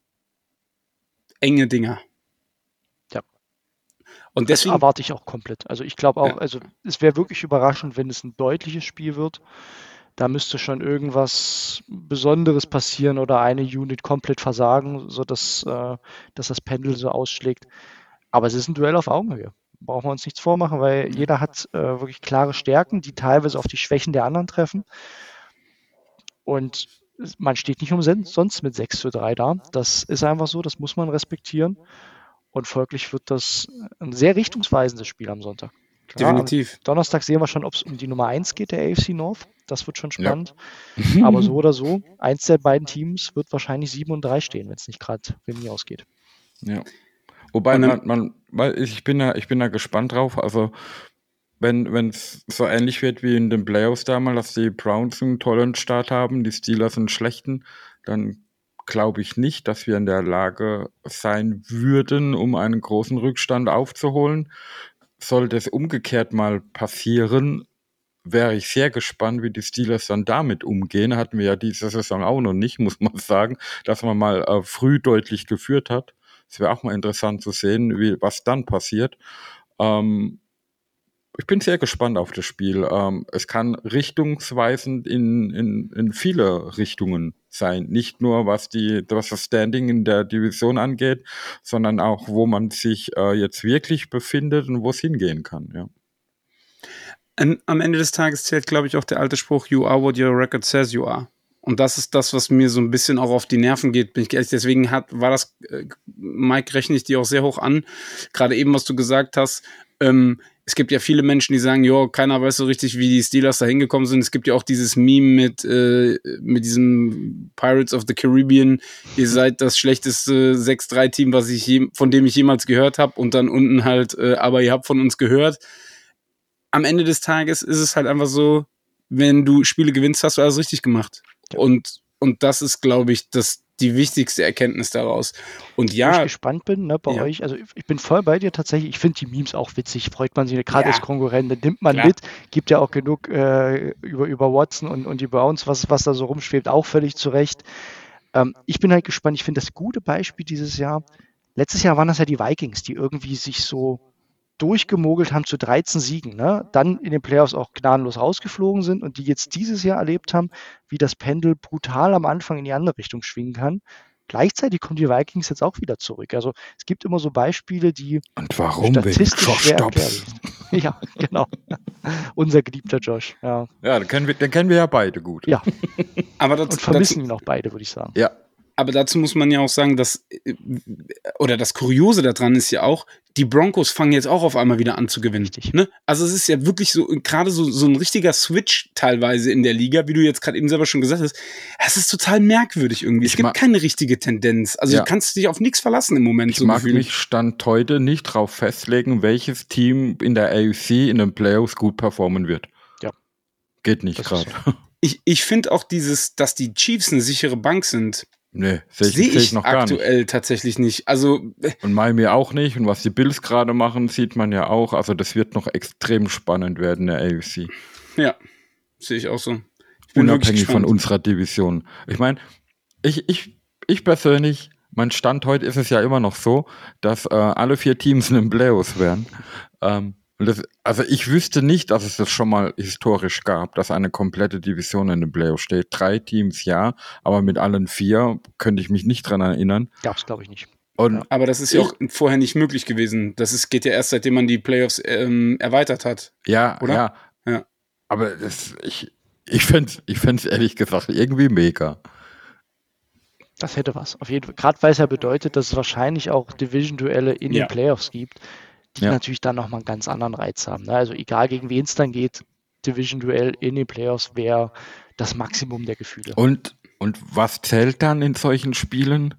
enge Dinger. Und deswegen das erwarte ich auch komplett. Also ich glaube auch, ja. also es wäre wirklich überraschend, wenn es ein deutliches Spiel wird. Da müsste schon irgendwas Besonderes passieren oder eine Unit komplett versagen, sodass äh, dass das Pendel so ausschlägt. Aber es ist ein Duell auf Augenhöhe brauchen wir uns nichts vormachen, weil jeder hat äh, wirklich klare Stärken, die teilweise auf die Schwächen der anderen treffen. Und man steht nicht umsonst mit 6 zu 3 da. Das ist einfach so, das muss man respektieren. Und folglich wird das ein sehr richtungsweisendes Spiel am Sonntag. Klar, Definitiv. Donnerstag sehen wir schon, ob es um die Nummer 1 geht, der AFC North. Das wird schon spannend. Ja. Aber so oder so, eins der beiden Teams wird wahrscheinlich 7 und 3 stehen, wenn es nicht gerade Remis ausgeht. Ja. Wobei man, man, weil ich bin da, ich bin da gespannt drauf. Also wenn es so ähnlich wird wie in den Playoffs damals, dass die Browns einen tollen Start haben, die Steelers einen schlechten, dann glaube ich nicht, dass wir in der Lage sein würden, um einen großen Rückstand aufzuholen. Sollte es umgekehrt mal passieren, wäre ich sehr gespannt, wie die Steelers dann damit umgehen. Hatten wir ja diese Saison auch noch nicht, muss man sagen, dass man mal äh, früh deutlich geführt hat. Es wäre auch mal interessant zu sehen, wie, was dann passiert. Ähm, ich bin sehr gespannt auf das Spiel. Ähm, es kann richtungsweisend in, in, in viele Richtungen sein. Nicht nur was die, was das Standing in der Division angeht, sondern auch, wo man sich äh, jetzt wirklich befindet und wo es hingehen kann, ja. am, Ende des Tages zählt, glaube ich, auch der alte Spruch, you are what your record says you are. Und das ist das, was mir so ein bisschen auch auf die Nerven geht, bin ich ehrlich. Deswegen hat, war das, äh, Mike, rechne ich dir auch sehr hoch an. Gerade eben, was du gesagt hast, ähm, es gibt ja viele Menschen, die sagen, jo, keiner weiß so richtig, wie die Steelers da hingekommen sind. Es gibt ja auch dieses Meme mit, äh, mit diesem Pirates of the Caribbean. Ihr seid das schlechteste 6-3-Team, was ich je, von dem ich jemals gehört habe. Und dann unten halt, äh, aber ihr habt von uns gehört. Am Ende des Tages ist es halt einfach so, wenn du Spiele gewinnst, hast du alles richtig gemacht. Und, und das ist, glaube ich, das, die wichtigste Erkenntnis daraus. Und Wo ja, ich gespannt bin, ne, bei Ja. euch, also ich bin voll bei dir tatsächlich. Ich finde die Memes auch witzig, freut man sich, gerade Ja. als Konkurrent, dann nimmt man Klar. mit, gibt ja auch genug äh, über, über Watson und, und die Browns, was, was da so rumschwebt, auch völlig zu Recht. Ähm, ich bin halt gespannt, ich finde das gute Beispiel dieses Jahr. Letztes Jahr waren das ja die Vikings, die irgendwie sich so durchgemogelt haben zu 13 Siegen, ne? dann in den Playoffs auch gnadenlos rausgeflogen sind und die jetzt dieses Jahr erlebt haben, wie das Pendel brutal am Anfang in die andere Richtung schwingen kann. Gleichzeitig kommen die Vikings jetzt auch wieder zurück. Also es gibt immer so Beispiele, die Und warum statistisch Josh schwer Dobbs? Ja, genau. Unser geliebter Josh. Ja, Ja, den kennen, wir, den kennen wir ja beide gut. ja. aber und dazu, vermissen dazu, ihn auch beide, würde ich sagen. Ja. Aber dazu muss man ja auch sagen, dass, äh, oder das Kuriose daran ist ja auch, die Broncos fangen jetzt auch auf einmal wieder an zu gewinnen. Richtig. Ne? Also es ist ja wirklich so, gerade so, so ein richtiger Switch teilweise in der Liga, wie du jetzt gerade eben selber schon gesagt hast. Es ist total merkwürdig irgendwie. Ich es gibt keine richtige Tendenz. Also Ja. du kannst dich auf nichts verlassen im Moment. Ich so mag gefühlt. mich Stand heute nicht darauf festlegen, welches Team in der AFC in den Playoffs gut performen wird. Ja. Geht nicht gerade. Ich, ich finde auch dieses, dass die Chiefs eine sichere Bank sind, Nee, sehe ich, sehe seh ich ich noch gar nicht. aktuell tatsächlich nicht. Also äh, Und Miami auch nicht. Und was die Bills gerade machen, sieht man ja auch. Also das wird noch extrem spannend werden in der AFC. ja, sehe ich auch so. Ich Unabhängig von unserer Division. Ich meine, ich, ich, ich persönlich, mein Stand heute ist es ja immer noch so, dass äh, alle vier Teams in den Playoffs wären. Ähm, das, also ich wüsste nicht, dass es das schon mal historisch gab, dass eine komplette Division in den Playoffs steht. Drei Teams ja, aber mit allen vier könnte ich mich nicht dran erinnern. Gab es, glaube ich, nicht. Und Aber das ist ja auch vorher nicht möglich gewesen. Das ist, geht ja erst, seitdem man die Playoffs ähm, erweitert hat. Ja, Oder? ja. Ja. Aber das, ich, ich fände es ich fänd's ehrlich gesagt irgendwie mega. Das hätte was. Auf jeden Fall. Gerade weil es ja bedeutet, dass es wahrscheinlich auch Division-Duelle in Ja. den Playoffs gibt, die Ja. natürlich dann nochmal einen ganz anderen Reiz haben. Ne? Also egal gegen wen es dann geht, Division-Duell in den Playoffs wäre das Maximum der Gefühle. Und, und was zählt dann in solchen Spielen?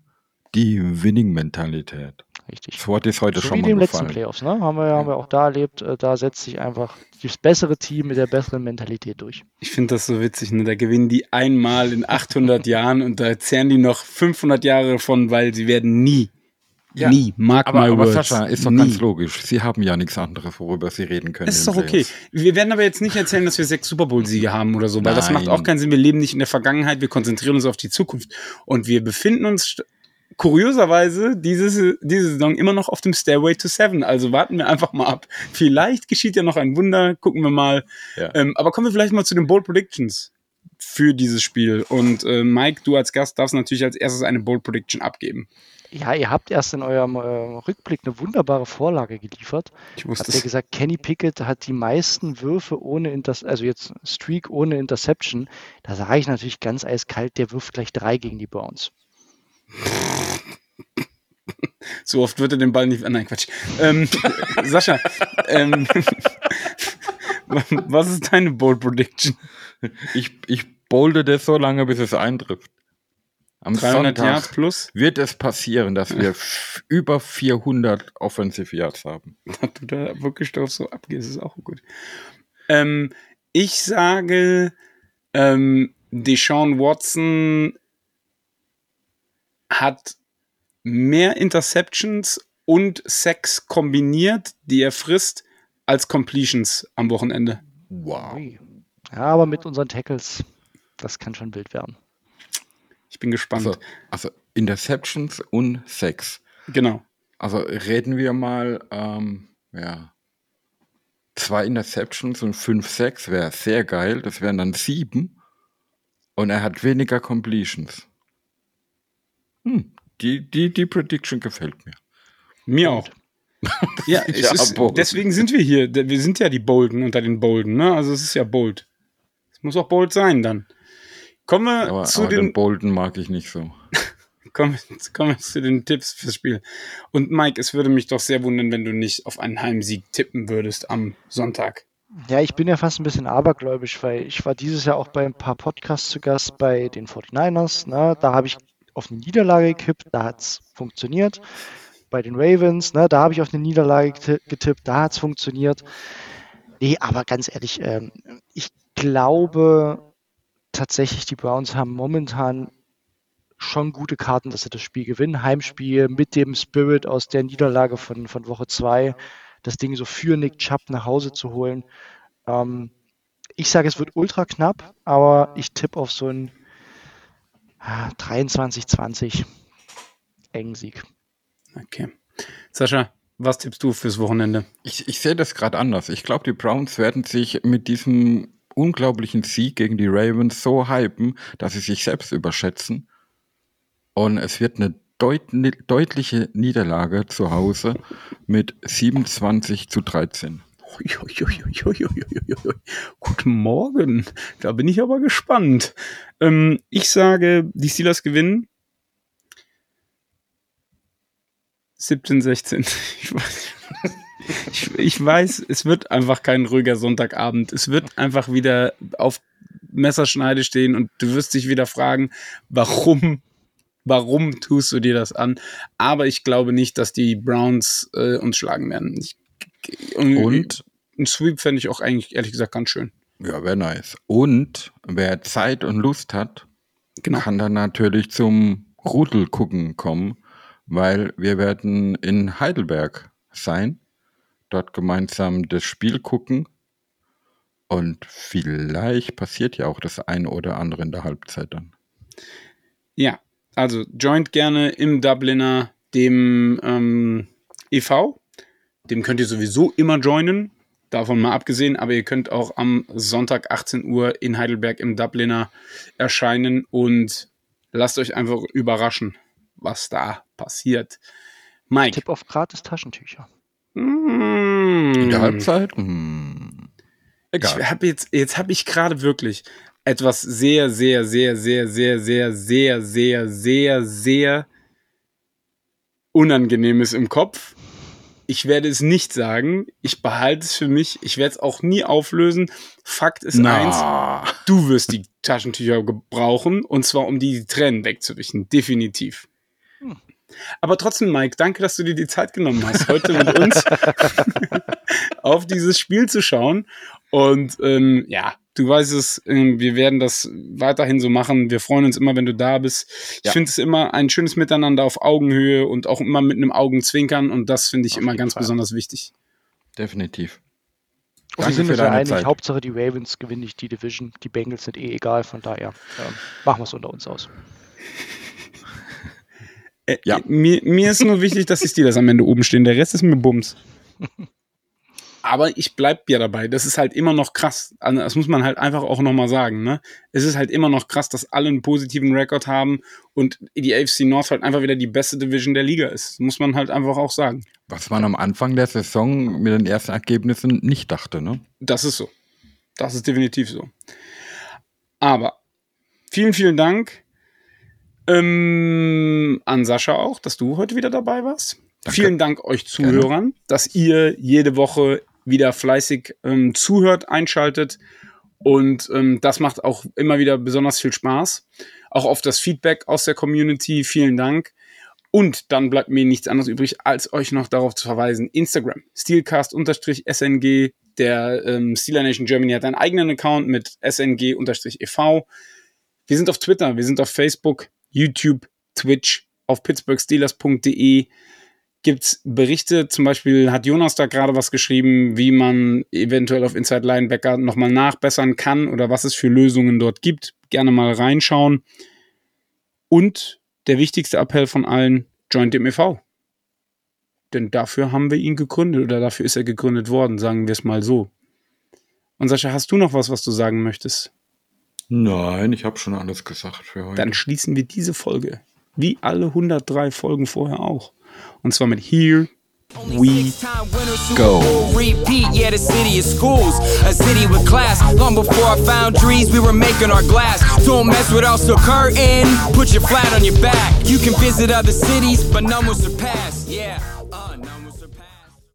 Die Winning-Mentalität. Richtig. Das Wort ist heute So schon wie mal in den letzten gefallen. Playoffs, ne? Haben wir, haben wir auch da erlebt. Äh, Da setzt sich einfach das bessere Team mit der besseren Mentalität durch. Ich finde das so witzig. Ne? Da gewinnen die einmal in 800 Jahren und da zehren die noch 500 Jahre von, weil sie werden nie, Ja. nie, mark Aber, my aber words, Sascha, ist doch nie. ganz logisch. Sie haben ja nichts anderes, worüber Sie reden können. Es ist doch okay. Playoffs. Wir werden aber jetzt nicht erzählen, dass wir sechs Super Bowl-Siege haben oder so, weil das macht auch keinen Sinn. Wir leben nicht in der Vergangenheit, wir konzentrieren uns auf die Zukunft. Und wir befinden uns st- kurioserweise diese, diese Saison immer noch auf dem Stairway to Seven. Also warten wir einfach mal ab. Vielleicht geschieht ja noch ein Wunder, gucken wir mal. Ja. Ähm, aber kommen wir vielleicht mal zu den Bold Predictions für dieses Spiel. Und äh, Mike, du als Gast darfst natürlich als erstes eine Bold Prediction abgeben. Ja, ihr habt erst in eurem äh, Rückblick eine wunderbare Vorlage geliefert. Ich wusste Habt ihr es. gesagt, Kenny Pickett hat die meisten Würfe ohne Inters also jetzt Streak ohne Interception. Da sage ich natürlich ganz eiskalt, der wirft gleich drei gegen die Browns. So oft wird er den Ball nicht. Nein, Quatsch. Ähm, Sascha, ähm, was ist deine Bold Prediction? Ich, ich bolde das so lange, bis es eintrifft. Am 300 Sonntag Yards plus? wird es passieren, dass wir über 400 Offensive Yards haben. Dass du da wirklich drauf so abgehst, ist auch gut. Ähm, ich sage, ähm, Deshaun Watson hat mehr Interceptions und Sacks kombiniert, die er frisst, als Completions am Wochenende. Wow. Ja, aber mit unseren Tackles, das kann schon wild werden. Ich bin gespannt. Also, also Interceptions und Sacks. Genau. Also reden wir mal, ähm, ja, zwei Interceptions und fünf Sacks wäre sehr geil. Das wären dann sieben. Und er hat weniger Completions. Hm, die, die, die Prediction gefällt mir. Mir auch. ja, Ja, ist, deswegen sind wir hier. Wir sind ja die Bolden unter den Bolden, ne? Also es ist ja bold. Es muss auch bold sein dann. Kommen wir Aber, zu aber den den Bolden mag ich nicht so. Kommen, kommen wir zu den Tipps fürs Spiel. Und Mike, es würde mich doch sehr wundern, wenn du nicht auf einen Heimsieg tippen würdest am Sonntag. Ja, ich bin ja fast ein bisschen abergläubisch, weil ich war dieses Jahr auch bei ein paar Podcasts zu Gast bei den 49ers. Ne? Da habe ich auf eine Niederlage gekippt, da hat es funktioniert. Bei den Ravens, ne, da habe ich auf eine Niederlage geti- getippt, da hat es funktioniert. Nee, aber ganz ehrlich, ähm, ich glaube tatsächlich, die Browns haben momentan schon gute Karten, dass sie das Spiel gewinnen. Heimspiel mit dem Spirit aus der Niederlage von, von Woche 2, das Ding so für Nick Chubb nach Hause zu holen. Ähm, ich sage, es wird ultra knapp, aber ich tippe auf so einen ah, 23-20 engen Sieg. Okay. Sascha, was tippst du fürs Wochenende? Ich, ich sehe das gerade anders. Ich glaube, die Browns werden sich mit diesem unglaublichen Sieg gegen die Ravens so hypen, dass sie sich selbst überschätzen. Und es wird eine deut deutliche Niederlage zu Hause mit 27 zu 13. Guten Morgen. Da bin ich aber gespannt. Ähm, ich sage, die Steelers gewinnen. 17, 16. Ich weiß, ich, ich weiß, es wird einfach kein ruhiger Sonntagabend. Es wird einfach wieder auf Messerschneide stehen und du wirst dich wieder fragen, warum, warum tust du dir das an? Aber ich glaube nicht, dass die Browns äh, uns schlagen werden. Ich, Und ein Sweep fände ich auch eigentlich, ehrlich gesagt, ganz schön. ja, wäre nice. Und wer Zeit und Lust hat, Genau. kann dann natürlich zum Rudel gucken kommen, weil wir werden in Heidelberg sein, dort gemeinsam das Spiel gucken und vielleicht passiert ja auch das eine oder andere in der Halbzeit dann. Ja, also joint gerne im Dubliner dem ähm, e.V. Dem könnt ihr sowieso immer joinen, davon mal abgesehen, aber ihr könnt auch am Sonntag 18 Uhr in Heidelberg im Dubliner erscheinen und lasst euch einfach überraschen, was da passiert. Mike. Tipp auf gratis Taschentücher. Mm. In der Halbzeit? Hm. Egal. Ich habe jetzt, jetzt habe ich gerade wirklich etwas sehr, sehr, sehr, sehr, sehr, sehr, sehr, sehr, sehr, sehr Unangenehmes im Kopf. Ich werde es nicht sagen. Ich behalte es für mich. Ich werde es auch nie auflösen. Fakt ist eins, Na, du wirst die Taschentücher gebrauchen und zwar um die Tränen wegzuwischen. Definitiv. Aber trotzdem, Mike, danke, dass du dir die Zeit genommen hast, heute mit uns auf dieses Spiel zu schauen. Und ähm, ja, du weißt es, ähm, wir werden das weiterhin so machen. Wir freuen uns immer, wenn du da bist. Ich Ja. finde es immer ein schönes Miteinander auf Augenhöhe und auch immer mit einem Augenzwinkern. Und das finde ich Auf immer ganz Fall. besonders wichtig. definitiv. Und wir sind für uns ja deine einig, Zeit. Hauptsache die Ravens gewinnen nicht die Division. Die Bengals sind eh egal, von daher ähm, machen wir es unter uns aus. Äh, Ja. Mir, mir ist nur wichtig, dass die Steelers am Ende oben stehen. Der Rest ist mir Bums. Aber ich bleib ja dabei. Das ist halt immer noch krass. Also das muss man halt einfach auch nochmal sagen. Ne? Es ist halt immer noch krass, dass alle einen positiven Rekord haben und die AFC North halt einfach wieder die beste Division der Liga ist. Muss man halt einfach auch sagen. Was man am Anfang der Saison mit den ersten Ergebnissen nicht dachte, ne? Das ist so. Das ist definitiv so. Aber vielen, vielen Dank ähm, an Sascha auch, dass du heute wieder dabei warst. Danke. Vielen Dank euch Zuhörern, dass ihr jede Woche wieder fleißig ähm, zuhört, einschaltet. Und ähm, das macht auch immer wieder besonders viel Spaß. Auch auf das Feedback aus der Community. Vielen Dank. Und dann bleibt mir nichts anderes übrig, als euch noch darauf zu verweisen. Instagram, Steelcast-SNG, der ähm, Steeler Nation Germany hat einen eigenen Account mit SNG-EV. Wir sind auf Twitter, wir sind auf Facebook, YouTube, Twitch, auf pittsburghsteelers.de gibt's Berichte, zum Beispiel hat Jonas da gerade was geschrieben, wie man eventuell auf Inside Linebacker nochmal nachbessern kann oder was es für Lösungen dort gibt. Gerne mal reinschauen. Und der wichtigste Appell von allen, joint dem e.V. Denn dafür haben wir ihn gegründet oder dafür ist er gegründet worden, sagen wir es mal so. Und Sascha, hast du noch was, was du sagen möchtest? Nein, ich habe schon alles gesagt für heute. Dann schließen wir diese Folge, wie alle 103 Folgen vorher auch. Und zwar mit Here we go. Repeat, yeah, the city of schools, a city with class. Long before I found trees, we were making our glass. Don't mess with us, so curtain. Put your flat on your back. You can visit other cities, but none will surpass. Yeah.